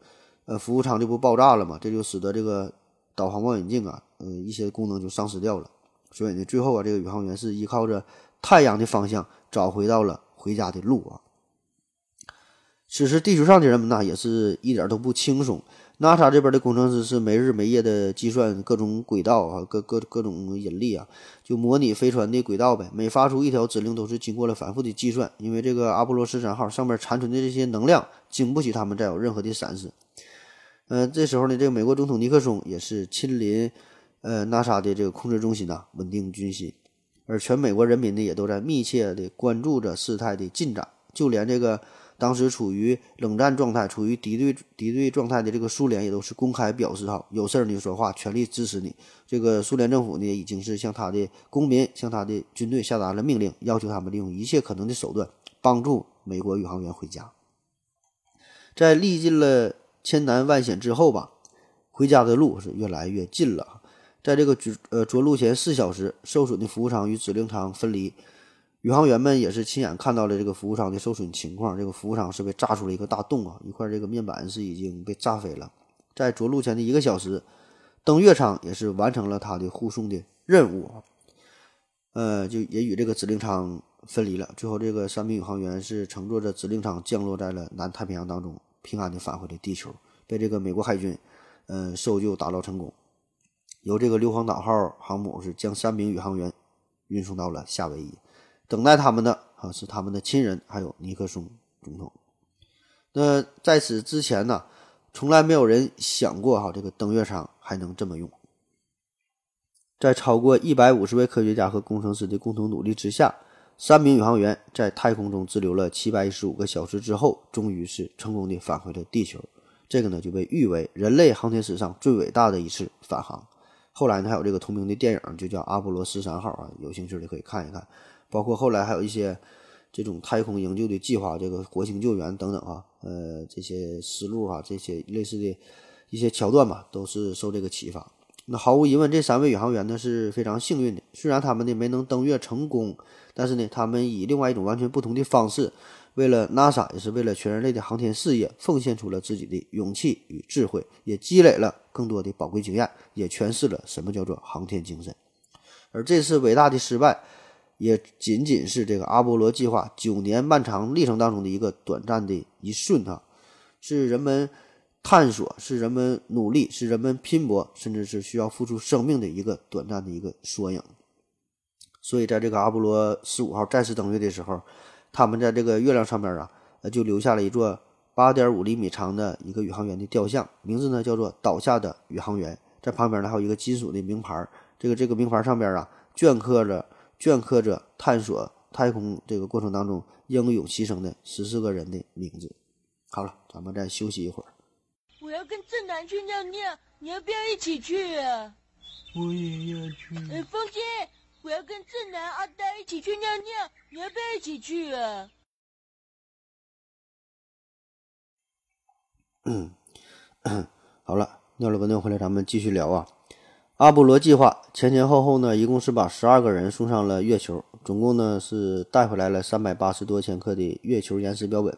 呃，服务舱就不爆炸了嘛，这就使得这个导航望远镜啊，呃，一些功能就丧失掉了。所以呢，最后啊，这个宇航员是依靠着太阳的方向找回到了回家的路啊。此时，地球上的人们呢，也是一点都不轻松。NASA 这边的工程师是没日没夜的计算各种轨道啊，各各各种引力啊，就模拟飞船的轨道呗。每发出一条指令，都是经过了反复的计算。因为这个阿波罗十三号上面残存的这些能量，经不起他们再有任何的闪失。嗯，这时候呢，这个美国总统尼克松也是亲临呃 NASA 的这个控制中心呐，稳定军心。而全美国人民呢，也都在密切的关注着事态的进展，就连这个。当时处于冷战状态、处于敌对敌对状态的这个苏联也都是公开表示哈，有事儿你说话，全力支持你。这个苏联政府呢，已经是向他的公民、向他的军队下达了命令，要求他们利用一切可能的手段帮助美国宇航员回家。在历尽了千难万险之后吧，回家的路是越来越近了。在这个着呃着陆前四小时，受损的服务舱与指令舱分离。宇航员们也是亲眼看到了这个服务舱的受损情况，这个服务舱是被炸出了一个大洞啊，一块这个面板是已经被炸飞了。在着陆前的一个小时，登月舱也是完成了它的护送的任务，呃，就也与这个指令舱分离了。最后，这个三名宇航员是乘坐着指令舱降落在了南太平洋当中，平安的返回了地球，被这个美国海军，嗯，搜救打捞成功。由这个硫磺岛号航母是将三名宇航员运送到了夏威夷。等待他们的啊是他们的亲人，还有尼克松总统。那在此之前呢，从来没有人想过哈这个登月舱还能这么用。在超过一百五十位科学家和工程师的共同努力之下，三名宇航员在太空中滞留了七百一十五个小时之后，终于是成功的返回了地球。这个呢就被誉为人类航天史上最伟大的一次返航。后来呢还有这个同名的电影，就叫《阿波罗十三号》啊，有兴趣的可以看一看。包括后来还有一些这种太空营救的计划，这个火星救援等等啊，呃，这些思路啊，这些类似的一些桥段吧，都是受这个启发。那毫无疑问，这三位宇航员呢是非常幸运的。虽然他们呢没能登月成功，但是呢，他们以另外一种完全不同的方式，为了 NASA 也是为了全人类的航天事业，奉献出了自己的勇气与智慧，也积累了更多的宝贵经验，也诠释了什么叫做航天精神。而这次伟大的失败。也仅仅是这个阿波罗计划九年漫长历程当中的一个短暂的一瞬啊，是人们探索，是人们努力，是人们拼搏，甚至是需要付出生命的一个短暂的一个缩影。所以，在这个阿波罗十五号再次登月的时候，他们在这个月亮上面啊，呃，就留下了一座八点五厘米长的一个宇航员的雕像，名字呢叫做“倒下的宇航员”。在旁边呢还有一个金属的名牌，这个这个名牌上边啊镌刻着。镌刻着探索太空这个过程当中英勇牺牲的十四个人的名字。好了，咱们再休息一会儿。我要跟正南去尿尿，你要不要一起去啊？我也要去。哎，风心，我要跟正南、阿呆一起去尿尿，你要不要一起去啊？嗯，好了，尿了个尿回来，咱们继续聊啊。阿波罗计划前前后后呢，一共是把十二个人送上了月球，总共呢是带回来了三百八十多千克的月球岩石标本。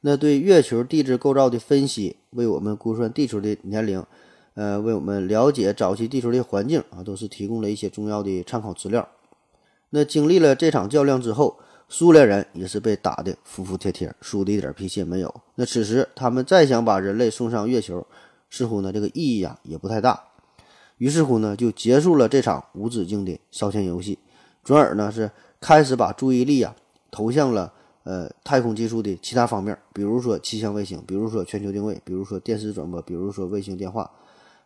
那对月球地质构造的分析，为我们估算地球的年龄，呃，为我们了解早期地球的环境啊，都是提供了一些重要的参考资料。那经历了这场较量之后，苏联人也是被打得服服帖帖，输的一点脾气也没有。那此时他们再想把人类送上月球，似乎呢这个意义啊也不太大。于是乎呢，就结束了这场无止境的烧钱游戏，转而呢是开始把注意力啊投向了呃太空技术的其他方面，比如说气象卫星，比如说全球定位，比如说电视转播，比如说卫星电话，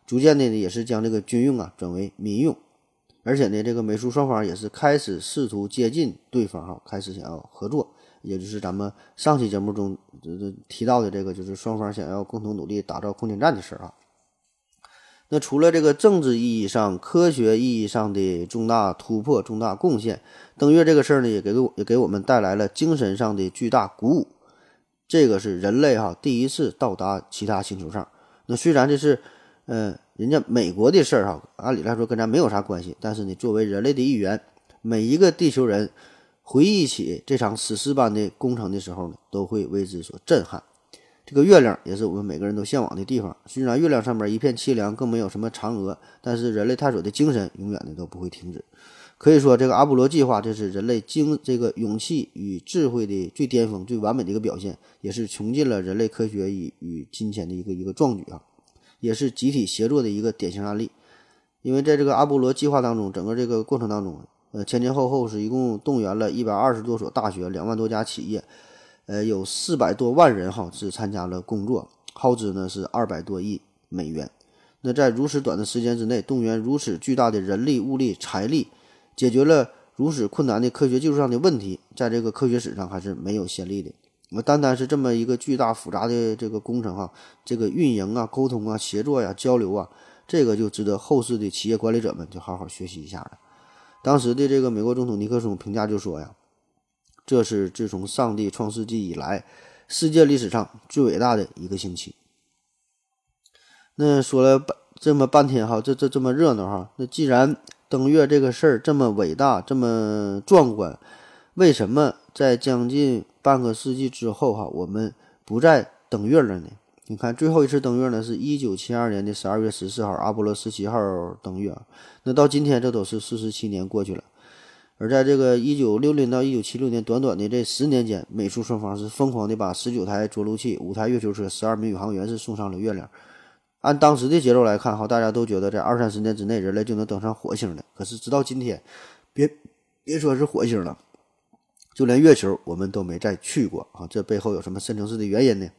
逐渐的呢也是将这个军用啊转为民用，而且呢这个美苏双方也是开始试图接近对方哈，开始想要合作，也就是咱们上期节目中这这提到的这个，就是双方想要共同努力打造空间站的事儿啊。那除了这个政治意义上、科学意义上的重大突破、重大贡献，登月这个事儿呢，也给我也给我们带来了精神上的巨大鼓舞。这个是人类哈第一次到达其他星球上。那虽然这是，嗯，人家美国的事儿哈，按理来说跟咱没有啥关系，但是呢，作为人类的一员，每一个地球人回忆起这场史诗般的工程的时候呢，都会为之所震撼。这个月亮也是我们每个人都向往的地方。虽然月亮上面一片凄凉，更没有什么嫦娥，但是人类探索的精神永远的都不会停止。可以说，这个阿波罗计划这是人类精这个勇气与智慧的最巅峰、最完美的一个表现，也是穷尽了人类科学与与金钱的一个一个壮举啊，也是集体协作的一个典型案例。因为在这个阿波罗计划当中，整个这个过程当中，呃，前前后后是一共动员了一百二十多所大学、两万多家企业，呃，有四百多万人哈是参加了工作，耗资呢是二百多亿美元。那在如此短的时间之内，动员如此巨大的人力、物力、财力。解决了如此困难的科学技术上的问题，在这个科学史上还是没有先例的。那单单是这么一个巨大复杂的这个工程哈，这个运营啊、沟通啊、协作呀、交流啊，这个就值得后世的企业管理者们就好好学习一下了。当时的这个美国总统尼克松评价就说呀：“这是自从上帝创世纪以来，世界历史上最伟大的一个星期。”那说了半这么半天哈，这这这么热闹哈，那既然。登月这个事儿这么伟大，这么壮观，为什么在将近半个世纪之后，哈，我们不再登月了呢？你看，最后一次登月呢，是一九七二年的十二月十四号，阿波罗十七号登月。那到今天，这都是四十七年过去了。而在这个一九六零到一九七六年短短的这十年间，美苏双方是疯狂的把十九台着陆器、五台月球车、十二名宇航员是送上了月亮。按当时的节奏来看，哈，大家都觉得在二三十年之内，人类就能登上火星了。可是直到今天，别别说是火星了，就连月球我们都没再去过啊！这背后有什么深层次的原因呢？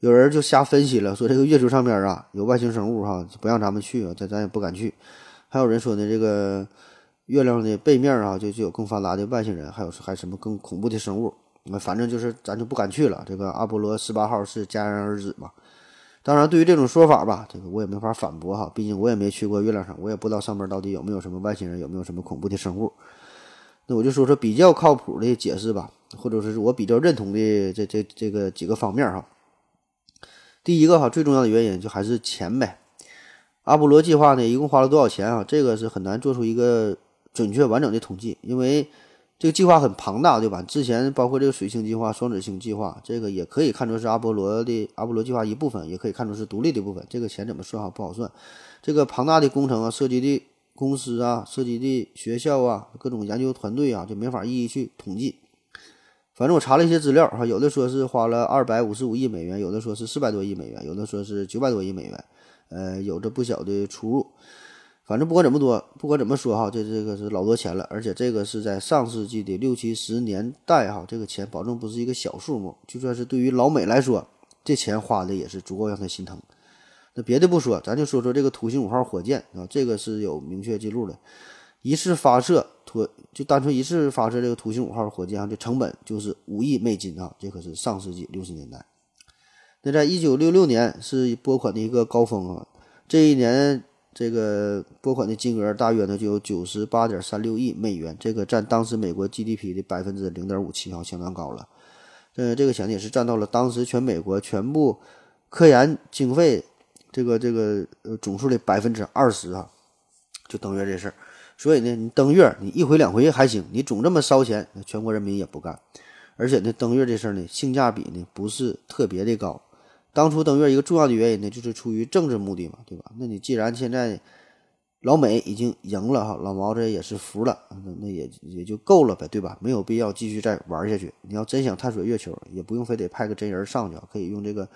有人就瞎分析了，说这个月球上边啊有外星生物，哈，不让咱们去啊，咱咱也不敢去。还有人说呢，这个月亮的背面啊，就就有更发达的外星人，还有还什么更恐怖的生物。那反正就是咱就不敢去了。这个阿波罗十八号是戛然而止嘛。当然，对于这种说法吧，这个我也没法反驳哈。毕竟我也没去过月亮上，我也不知道上面到底有没有什么外星人，有没有什么恐怖的生物。那我就说说比较靠谱的解释吧，或者是我比较认同的这这这个几个方面哈。第一个哈，最重要的原因就还是钱呗。阿波罗计划呢，一共花了多少钱啊？这个是很难做出一个准确完整的统计，因为。这个计划很庞大，对吧？之前包括这个水星计划、双子星计划，这个也可以看作是阿波罗的阿波罗计划一部分，也可以看作是独立的部分。这个钱怎么算哈？不好算。这个庞大的工程啊，涉及的公司啊，涉及的学校啊，各种研究团队啊，就没法一一去统计。反正我查了一些资料哈，有的说是花了二百五十五亿美元，有的说是四百多亿美元，有的说是九百多亿美元，呃，有着不小的出入。反正不管怎么多，不管怎么说哈，这这个是老多钱了，而且这个是在上世纪的六七十年代哈，这个钱保证不是一个小数目。就算是对于老美来说，这钱花的也是足够让他心疼。那别的不说，咱就说说这个土星五号火箭啊，这个是有明确记录的，一次发射土就单纯一次发射这个土星五号火箭啊，这成本就是五亿美金啊，这可是上世纪六十年代。那在一九六六年是拨款的一个高峰啊，这一年。这个拨款的金额大约呢就有九十八点三六亿美元，这个占当时美国 GDP 的百分之零点五七，哈，相当高了。呃，这个钱也是占到了当时全美国全部科研经费这个这个呃总数的百分之二十啊。就登月这事儿，所以呢，你登月你一回两回还行，你总这么烧钱，全国人民也不干。而且呢，登月这事儿呢，性价比呢不是特别的高。当初登月一个重要的原因呢，就是出于政治目的嘛，对吧？那你既然现在老美已经赢了哈，老毛子也是服了，那那也也就够了呗，对吧？没有必要继续再玩下去。你要真想探索月球，也不用非得派个真人上去，可以用这个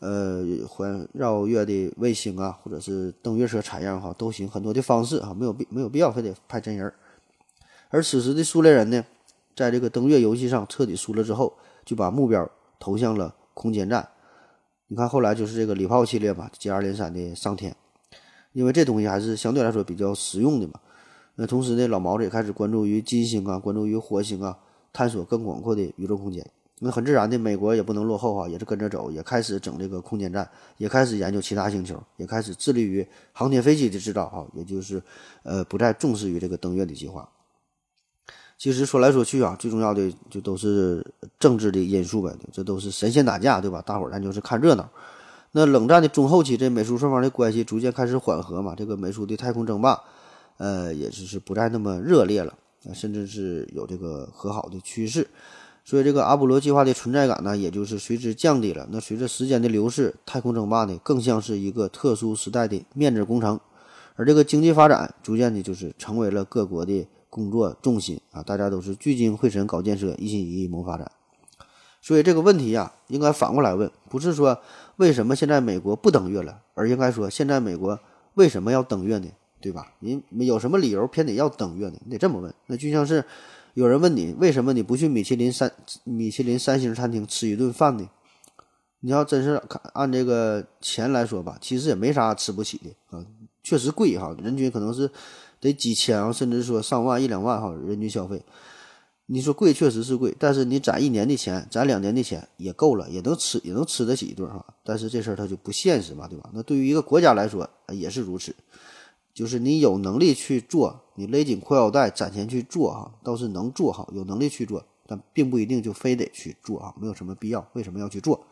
呃环绕月的卫星啊，或者是登月车采样哈，都行，很多的方式啊，没有必没有必要非得派真人。而此时的苏联人呢，在这个登月游戏上彻底输了之后，就把目标投向了空间站。你看，后来就是这个礼炮系列嘛，接二连三的上天，因为这东西还是相对来说比较实用的嘛。那同时呢，老毛子也开始关注于金星啊，关注于火星啊，探索更广阔的宇宙空间。那很自然的，美国也不能落后啊，也是跟着走，也开始整这个空间站，也开始研究其他星球，也开始致力于航天飞机的制造啊，也就是呃，不再重视于这个登月的计划。其实说来说去啊，最重要的就都是政治的因素呗，这都是神仙打架，对吧？大伙儿咱就是看热闹。那冷战的中后期，这美苏双方的关系逐渐开始缓和嘛，这个美苏的太空争霸，呃，也就是不再那么热烈了，甚至是有这个和好的趋势。所以这个阿波罗计划的存在感呢，也就是随之降低了。那随着时间的流逝，太空争霸呢，更像是一个特殊时代的面子工程，而这个经济发展逐渐的就是成为了各国的工作重心啊，大家都是聚精会神搞建设，一心一意谋发展。所以这个问题呀，应该反过来问，不是说为什么现在美国不登月了，而应该说现在美国为什么要登月呢？对吧？你有什么理由偏得要登月呢？你得这么问。那就像是。有人问你为什么你不去米其林三米其林三星餐厅吃一顿饭呢？你要真是按这个钱来说吧，其实也没啥吃不起的啊，确实贵哈，人均可能是得几千，甚至说上万一两万哈，人均消费。你说贵确实是贵，但是你攒一年的钱，攒两年的钱也够了，也能吃也能吃得起一顿哈。但是这事儿它就不现实嘛，对吧？那对于一个国家来说也是如此。就是你有能力去做，你勒紧裤腰带攒钱去做哈，倒是能做好，有能力去做，但并不一定就非得去做啊，没有什么必要。为什么要去做？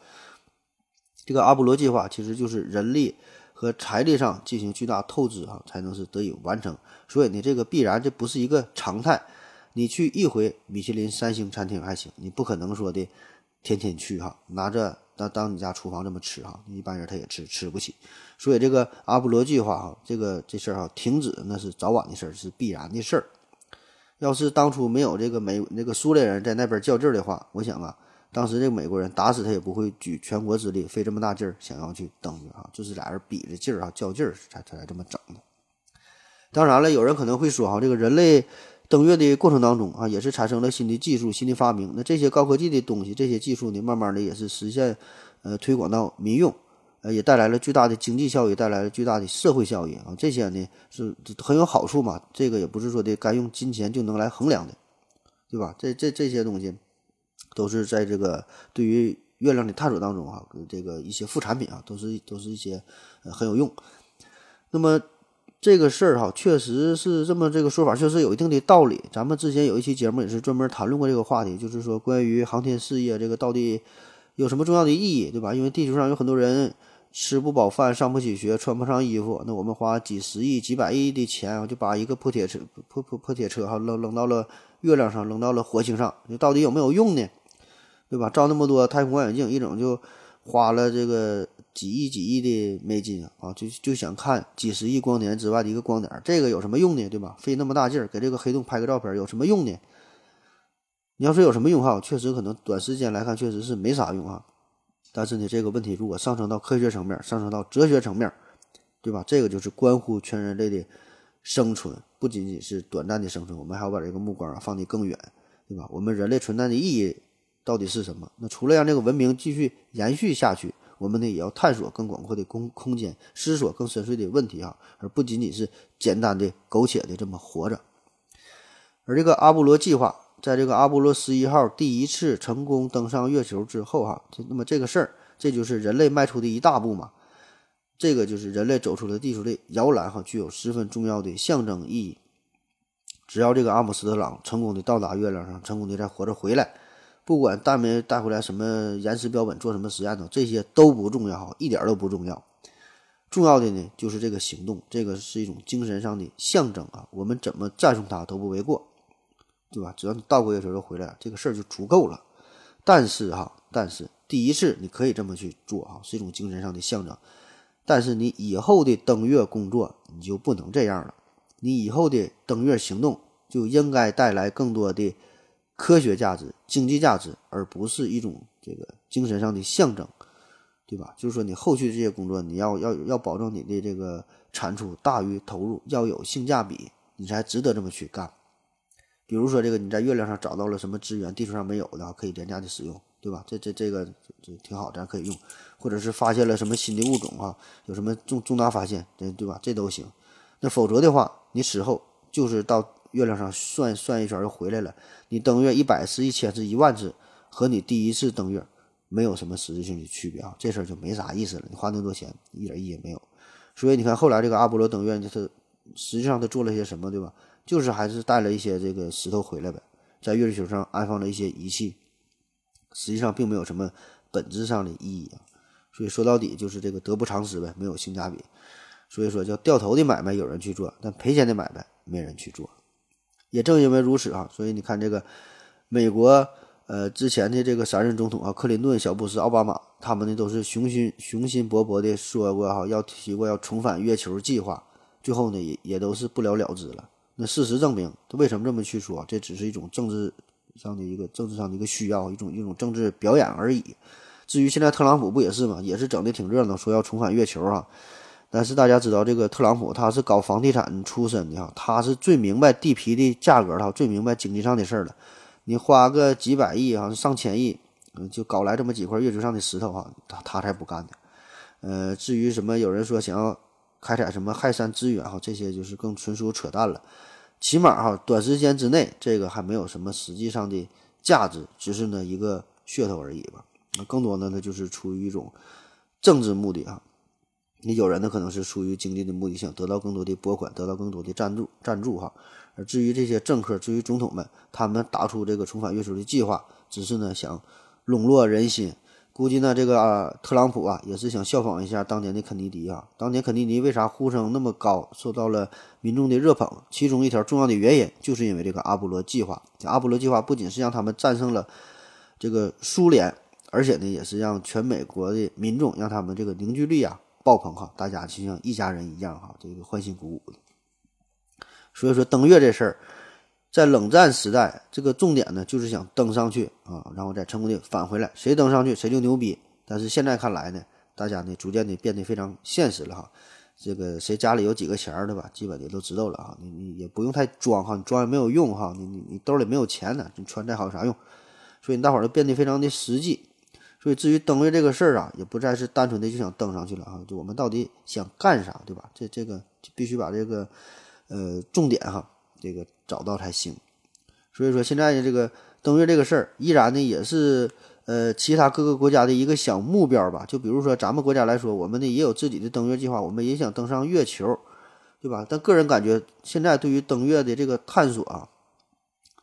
这个阿波罗计划其实就是人力和财力上进行巨大透支哈，才能是得以完成。所以呢，这个必然这不是一个常态。你去一回米其林三星餐厅还行，你不可能说的天天去哈，拿着当当你家厨房这么吃哈，一般人他也吃吃不起。所以这个阿波罗计划哈，这个这事儿哈停止那是早晚的事儿，是必然的事儿。要是当初没有这个美那个苏联人在那边较劲儿的话，我想啊，当时这个美国人打死他也不会举全国之力费这么大劲儿想要去登月啊，就是俩人比着劲儿啊较劲儿才才这么整的。当然了，有人可能会说哈，这个人类登月的过程当中啊，也是产生了新的技术、新的发明。那这些高科技的东西、这些技术呢，慢慢的也是实现呃推广到民用。呃，也带来了巨大的经济效益，带来了巨大的社会效益啊！这些呢是很有好处嘛。这个也不是说的该用金钱就能来衡量的，对吧？这这这些东西都是在这个对于月亮的探索当中啊，这个一些副产品啊，都是都是一些很有用。那么这个事儿哈，确实是这么这个说法，确实有一定的道理。咱们之前有一期节目也是专门谈论过这个话题，就是说关于航天事业这个到底有什么重要的意义，对吧？因为地球上有很多人。吃不饱饭，上不起学，穿不上衣服，那我们花几十亿、几百亿的钱，就把一个破铁车、破破破铁车哈扔扔到了月亮上，扔到了火星上，你到底有没有用呢？对吧？照那么多太空望远镜，一整就花了这个几亿、几亿的美金啊，就就想看几十亿光年之外的一个光点，这个有什么用呢？对吧？费那么大劲儿给这个黑洞拍个照片，有什么用呢？你要说有什么用哈，确实可能短时间来看确实是没啥用啊。但是呢，这个问题如果上升到科学层面，上升到哲学层面，对吧？这个就是关乎全人类的生存，不仅仅是短暂的生存，我们还要把这个目光啊放得更远，对吧？我们人类存在的意义到底是什么？那除了让这个文明继续延续下去，我们呢也要探索更广阔的空空间，思索更深邃的问题啊，而不仅仅是简单的苟且的这么活着。而这个阿波罗计划。在这个阿波罗十一号第一次成功登上月球之后，哈，这那么这个事儿，这就是人类迈出的一大步嘛。这个就是人类走出了地球的摇篮，哈，具有十分重要的象征意义。只要这个阿姆斯特朗成功的到达月亮上，成功的再活着回来，不管带没带回来什么岩石标本，做什么实验呢，这些都不重要，哈，一点都不重要。重要的呢，就是这个行动，这个是一种精神上的象征啊，我们怎么赞颂它都不为过。对吧？只要你到过月球就回来，这个事儿就足够了。但是哈，但是第一次你可以这么去做哈，是一种精神上的象征。但是你以后的登月工作你就不能这样了。你以后的登月行动就应该带来更多的科学价值、经济价值，而不是一种这个精神上的象征，对吧？就是说你后续这些工作，你要要要保证你的这个产出大于投入，要有性价比，你才值得这么去干。比如说，这个你在月亮上找到了什么资源，地球上没有的，可以廉价的使用，对吧？这这这个这挺好，咱可以用。或者是发现了什么新的物种啊，有什么重重大发现，对对吧？这都行。那否则的话，你死后就是到月亮上算算一圈又回来了。你登月一百次、一千次、一万次，和你第一次登月没有什么实质性的区别啊，这事儿就没啥意思了。你花那么多钱，一点意义也没有。所以你看，后来这个阿波罗登月，就是实际上他做了些什么，对吧？就是还是带了一些这个石头回来呗，在月球上安放了一些仪器，实际上并没有什么本质上的意义啊。所以说到底就是这个得不偿失呗，没有性价比。所以说叫掉头的买卖有人去做，但赔钱的买卖没人去做。也正因为如此啊，所以你看这个美国呃，之前的这个三任总统啊，克林顿、小布什、奥巴马，他们呢都是雄心雄心勃勃的说过哈，要提过要重返月球计划，最后呢也也都是不了了之了。那事实证明，他为什么这么去说？这只是一种政治上的一个政治上的一个需要，一种一种政治表演而已。至于现在特朗普不也是吗？也是整的挺热闹，说要重返月球啊。但是大家知道，这个特朗普他是搞房地产出身的哈，他是最明白地皮的价格，他最明白经济上的事儿了。你花个几百亿哈，上千亿，就搞来这么几块月球上的石头哈，他他才不干呢。呃，至于什么有人说想要开采什么氦三资源哈，这些就是更纯属扯淡了。起码哈，短时间之内这个还没有什么实际上的价值，只是呢一个噱头而已吧。那更多的呢就是出于一种政治目的啊。你有人呢可能是出于经济的目的性，得到更多的拨款，得到更多的赞助赞助哈。而至于这些政客，至于总统们，他们打出这个重返月球的计划，只是呢想笼络人心。估计呢这个啊特朗普啊也是想效仿一下当年的肯尼迪啊。当年肯尼迪为啥呼声那么高，受到了民众的热捧？其中一条重要的原因，就是因为这个阿波罗计划。这阿波罗计划不仅是让他们战胜了这个苏联，而且呢也是让全美国的民众，让他们这个凝聚力啊。爆棚哈，大家就像一家人一样哈，这个欢欣鼓舞的。所以说登月这事儿，在冷战时代，这个重点呢就是想登上去啊，然后再成功的返回来，谁登上去谁就牛逼。但是现在看来呢，大家呢逐渐的变得非常现实了哈。这个谁家里有几个钱儿的吧，基本的都知道了哈。你你也不用太装哈，你装也没有用哈。你你你兜里没有钱呢，你穿再好有啥用？所以大伙儿都变得非常的实际。所以，至于登月这个事儿啊，也不再是单纯的就想登上去了啊，就我们到底想干啥，对吧？这这个必须把这个呃重点哈，这个找到才行。所以说，现在的这个登月这个事儿，依然呢也是呃其他各个国家的一个小目标吧。就比如说咱们国家来说，我们呢也有自己的登月计划，我们也想登上月球，对吧？但个人感觉，现在对于登月的这个探索啊，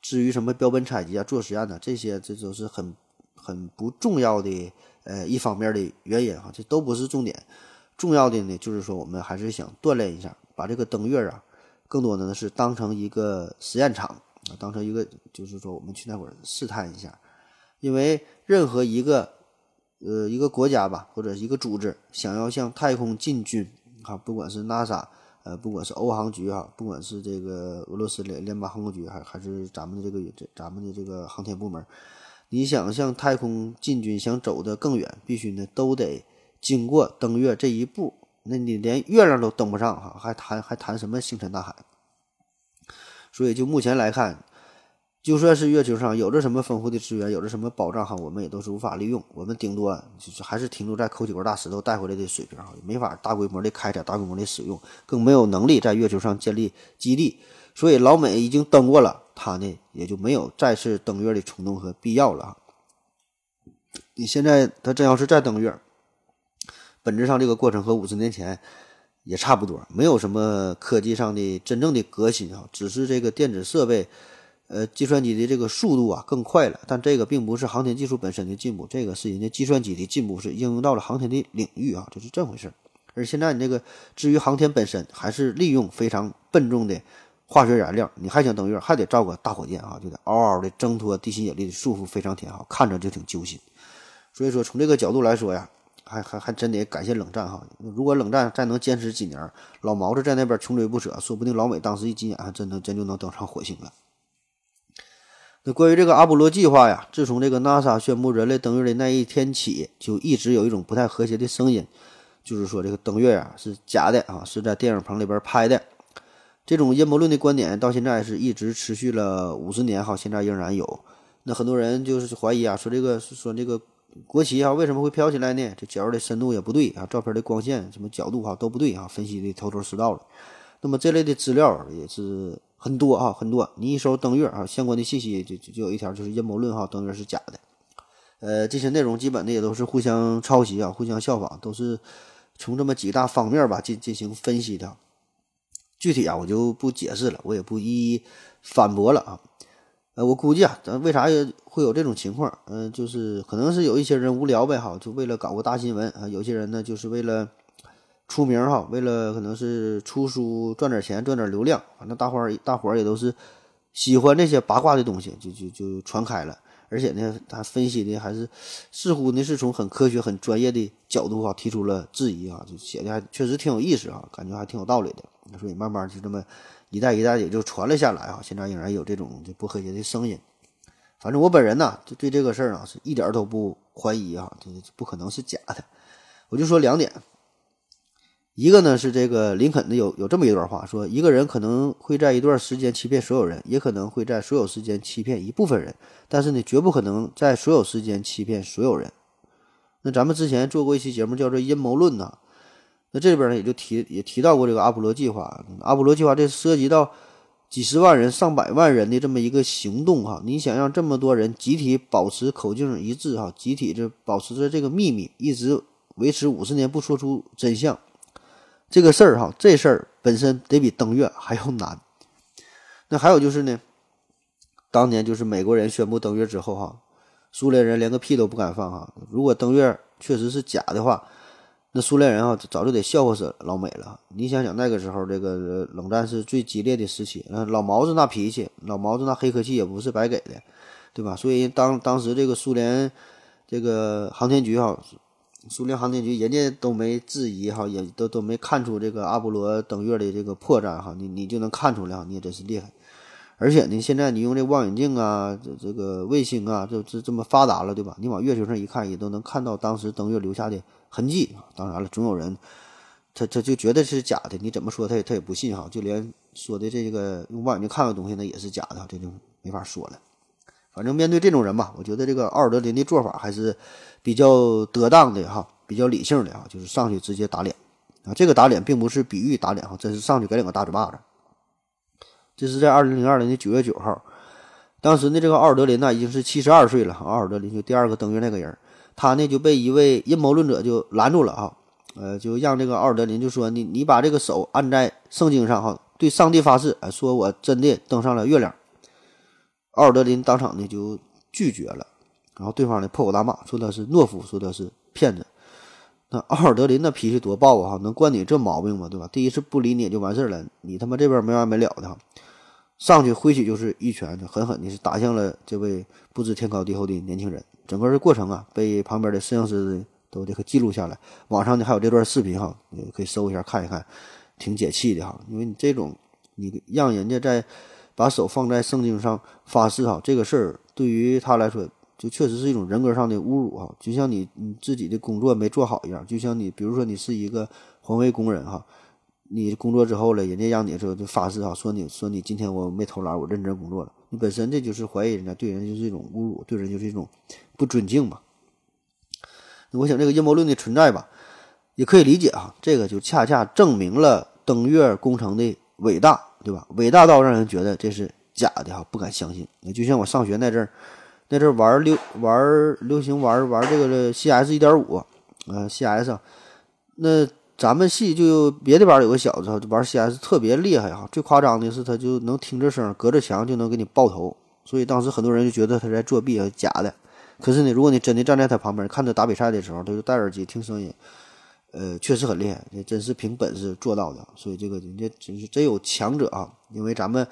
至于什么标本采集啊、做实验呢，这些这都是很。很不重要的呃一方面的原因哈，这都不是重点，重要的呢就是说我们还是想锻炼一下，把这个登月啊，更多的呢是当成一个实验场啊，当成一个就是说我们去那会儿试探一下，因为任何一个呃一个国家吧或者一个组织想要向太空进军啊，不管是 NASA 呃不管是欧航局哈，不管是这个俄罗斯联联邦航空局还还是咱们的这个这咱们的这个航天部门。你想向太空进军，想走得更远，必须呢都得经过登月这一步。那你连月亮都登不上哈，还谈还谈什么星辰大海？所以就目前来看，就算是月球上有着什么丰富的资源，有着什么保障哈，我们也都是无法利用。我们顶多就是还是停留在抠几块大石头带回来的水平哈，没法大规模的开采、大规模的使用，更没有能力在月球上建立基地。所以老美已经登过了。他呢也就没有再次登月的冲动和必要了。你现在他真要是再登月，本质上这个过程和五十年前也差不多，没有什么科技上的真正的革新啊，只是这个电子设备，呃，计算机的这个速度啊更快了。但这个并不是航天技术本身的进步，这个是人家计算机的进步，是应用到了航天的领域啊，就是这回事儿。而现在你这个至于航天本身，还是利用非常笨重的。化学燃料，你还想登月，还得造个大火箭啊，就得嗷嗷的挣脱地心引力的束缚，非常甜啊，看着就挺揪心。所以说，从这个角度来说呀，还还还真得感谢冷战哈。如果冷战再能坚持几年，老毛子在那边穷追不舍，说不定老美当时一急眼，还真能真就能登上火星了。那关于这个阿波罗计划呀，自从这个 NASA 宣布人类登月的那一天起，就一直有一种不太和谐的声音，就是说这个登月啊是假的啊，是在电影棚里边拍的。这种阴谋论的观点到现在是一直持续了五十年哈，现在仍然有。那很多人就是怀疑啊，说这个说这个国旗啊为什么会飘起来呢？这角的深度也不对啊，照片的光线什么角度哈都不对啊，分析的头头是道了。那么这类的资料也是很多啊，很多。你一搜登月啊相关的信息，就就就有一条就是阴谋论哈，登月是假的。呃，这些内容基本的也都是互相抄袭啊，互相效仿，都是从这么几大方面吧进进行分析的。具体啊，我就不解释了，我也不一一反驳了啊。我估计啊，咱为啥会有这种情况？嗯，就是可能是有一些人无聊呗，哈，就为了搞个大新闻啊。有些人呢，就是为了出名哈，为了可能是出书赚点钱，赚点流量。反正大伙儿大伙儿也都是喜欢这些八卦的东西，就就就传开了。而且呢，他分析的还是似乎呢是从很科学、很专业的角度啊提出了质疑啊，就写的还确实挺有意思啊，感觉还挺有道理的。所以慢慢就这么一代一代也就传了下来啊，现在仍然有这种就不和谐的声音。反正我本人呢，就对这个事儿啊是一点都不怀疑啊，这不可能是假的。我就说两点。一个呢是这个林肯的有有这么一段话，说一个人可能会在一段时间欺骗所有人，也可能会在所有时间欺骗一部分人，但是呢，绝不可能在所有时间欺骗所有人。那咱们之前做过一期节目叫做阴谋论呐，那这里边呢也就提也提到过这个阿波罗计划。阿波罗计划这涉及到几十万人、上百万人的这么一个行动哈，你想让这么多人集体保持口径一致哈，集体这保持着这个秘密，一直维持五十年不说出真相。这个事儿哈，这事儿本身得比登月还要难。那还有就是呢，当年就是美国人宣布登月之后哈，苏联人连个屁都不敢放哈。如果登月确实是假的话，那苏联人啊早就得笑话死老美了。你想想那个时候，这个冷战是最激烈的时期，那老毛子那脾气，老毛子那黑科技也不是白给的，对吧？所以当当时这个苏联这个航天局哈。苏联航天局人家都没质疑哈，也都都没看出这个阿波罗登月的这个破绽哈，你你就能看出来哈，你也真是厉害。而且呢，现在你用这望远镜啊，这这个卫星啊，这这这么发达了，对吧？你往月球上一看，也都能看到当时登月留下的痕迹。当然了，总有人他他就觉得是假的，你怎么说他也他也不信哈，就连说的这个用望远镜看的东西那也是假的，这就没法说了。反正面对这种人吧，我觉得这个奥尔德林的做法还是比较得当的哈，比较理性的啊，就是上去直接打脸啊。这个打脸并不是比喻打脸哈，真是上去给两个大嘴巴子。这是在二零零二年的九月九号，当时呢，这个奥尔德林呢已经是七十二岁了。奥尔德林就第二个登月那个人，他呢就被一位阴谋论者就拦住了哈，呃，就让这个奥尔德林就说你你把这个手按在圣经上哈，对上帝发誓，说我真的登上了月亮。奥尔德林当场呢就拒绝了，然后对方呢破口大骂，说他是懦夫，说他是骗子。那奥尔德林那脾气多暴啊！哈，能惯你这毛病吗？对吧？第一次不理你也就完事儿了，你他妈这边没完没了的哈，上去挥起就是一拳，狠狠的是打向了这位不知天高地厚的年轻人。整个的过程啊，被旁边的摄像师都这个记录下来，网上呢还有这段视频哈，你可以搜一下看一看，挺解气的哈，因为你这种你让人家在。把手放在圣经上发誓哈，这个事儿对于他来说，就确实是一种人格上的侮辱哈，就像你你自己的工作没做好一样，就像你比如说你是一个环卫工人哈，你工作之后了，人家让你说就发誓哈，说你说你今天我没偷懒，我认真工作了，你本身这就是怀疑人家，对人就是一种侮辱，对人就是一种不尊敬嘛。我想这个阴谋论的存在吧，也可以理解哈，这个就恰恰证明了登月工程的伟大。对吧？伟大到让人觉得这是假的哈，不敢相信。就像我上学那阵儿，那阵儿玩流玩流行玩玩这个 CS 一点五，呃，CS，那咱们系就别的班有个小子玩 CS 特别厉害哈，最夸张的是他就能听着声，隔着墙就能给你爆头，所以当时很多人就觉得他在作弊啊，假的。可是呢，如果你真的站在他旁边看他打比赛的时候，他就戴耳机听声音。呃，确实很厉害，这真是凭本事做到的，所以这个人家真是真有强者啊！因为咱们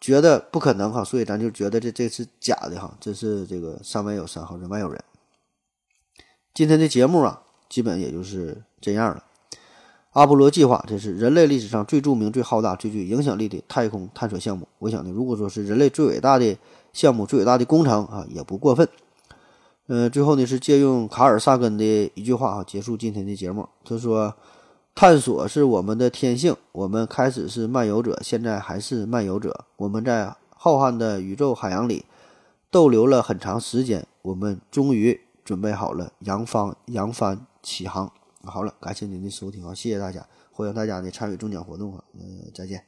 觉得不可能哈，所以咱就觉得这这是假的哈，真是这个山外有山哈，人外有人。今天的节目啊，基本也就是这样了。阿波罗计划这是人类历史上最著名、最浩大、最具影响力的太空探索项目。我想呢，如果说是人类最伟大的项目、最伟大的工程啊，也不过分。呃，最后呢是借用卡尔萨根的一句话啊，结束今天的节目。他说：“探索是我们的天性，我们开始是漫游者，现在还是漫游者。我们在浩瀚的宇宙海洋里逗留了很长时间，我们终于准备好了扬帆扬帆起航。好了，感谢您的收听啊，谢谢大家，欢迎大家呢参与中奖活动啊，嗯，再见。”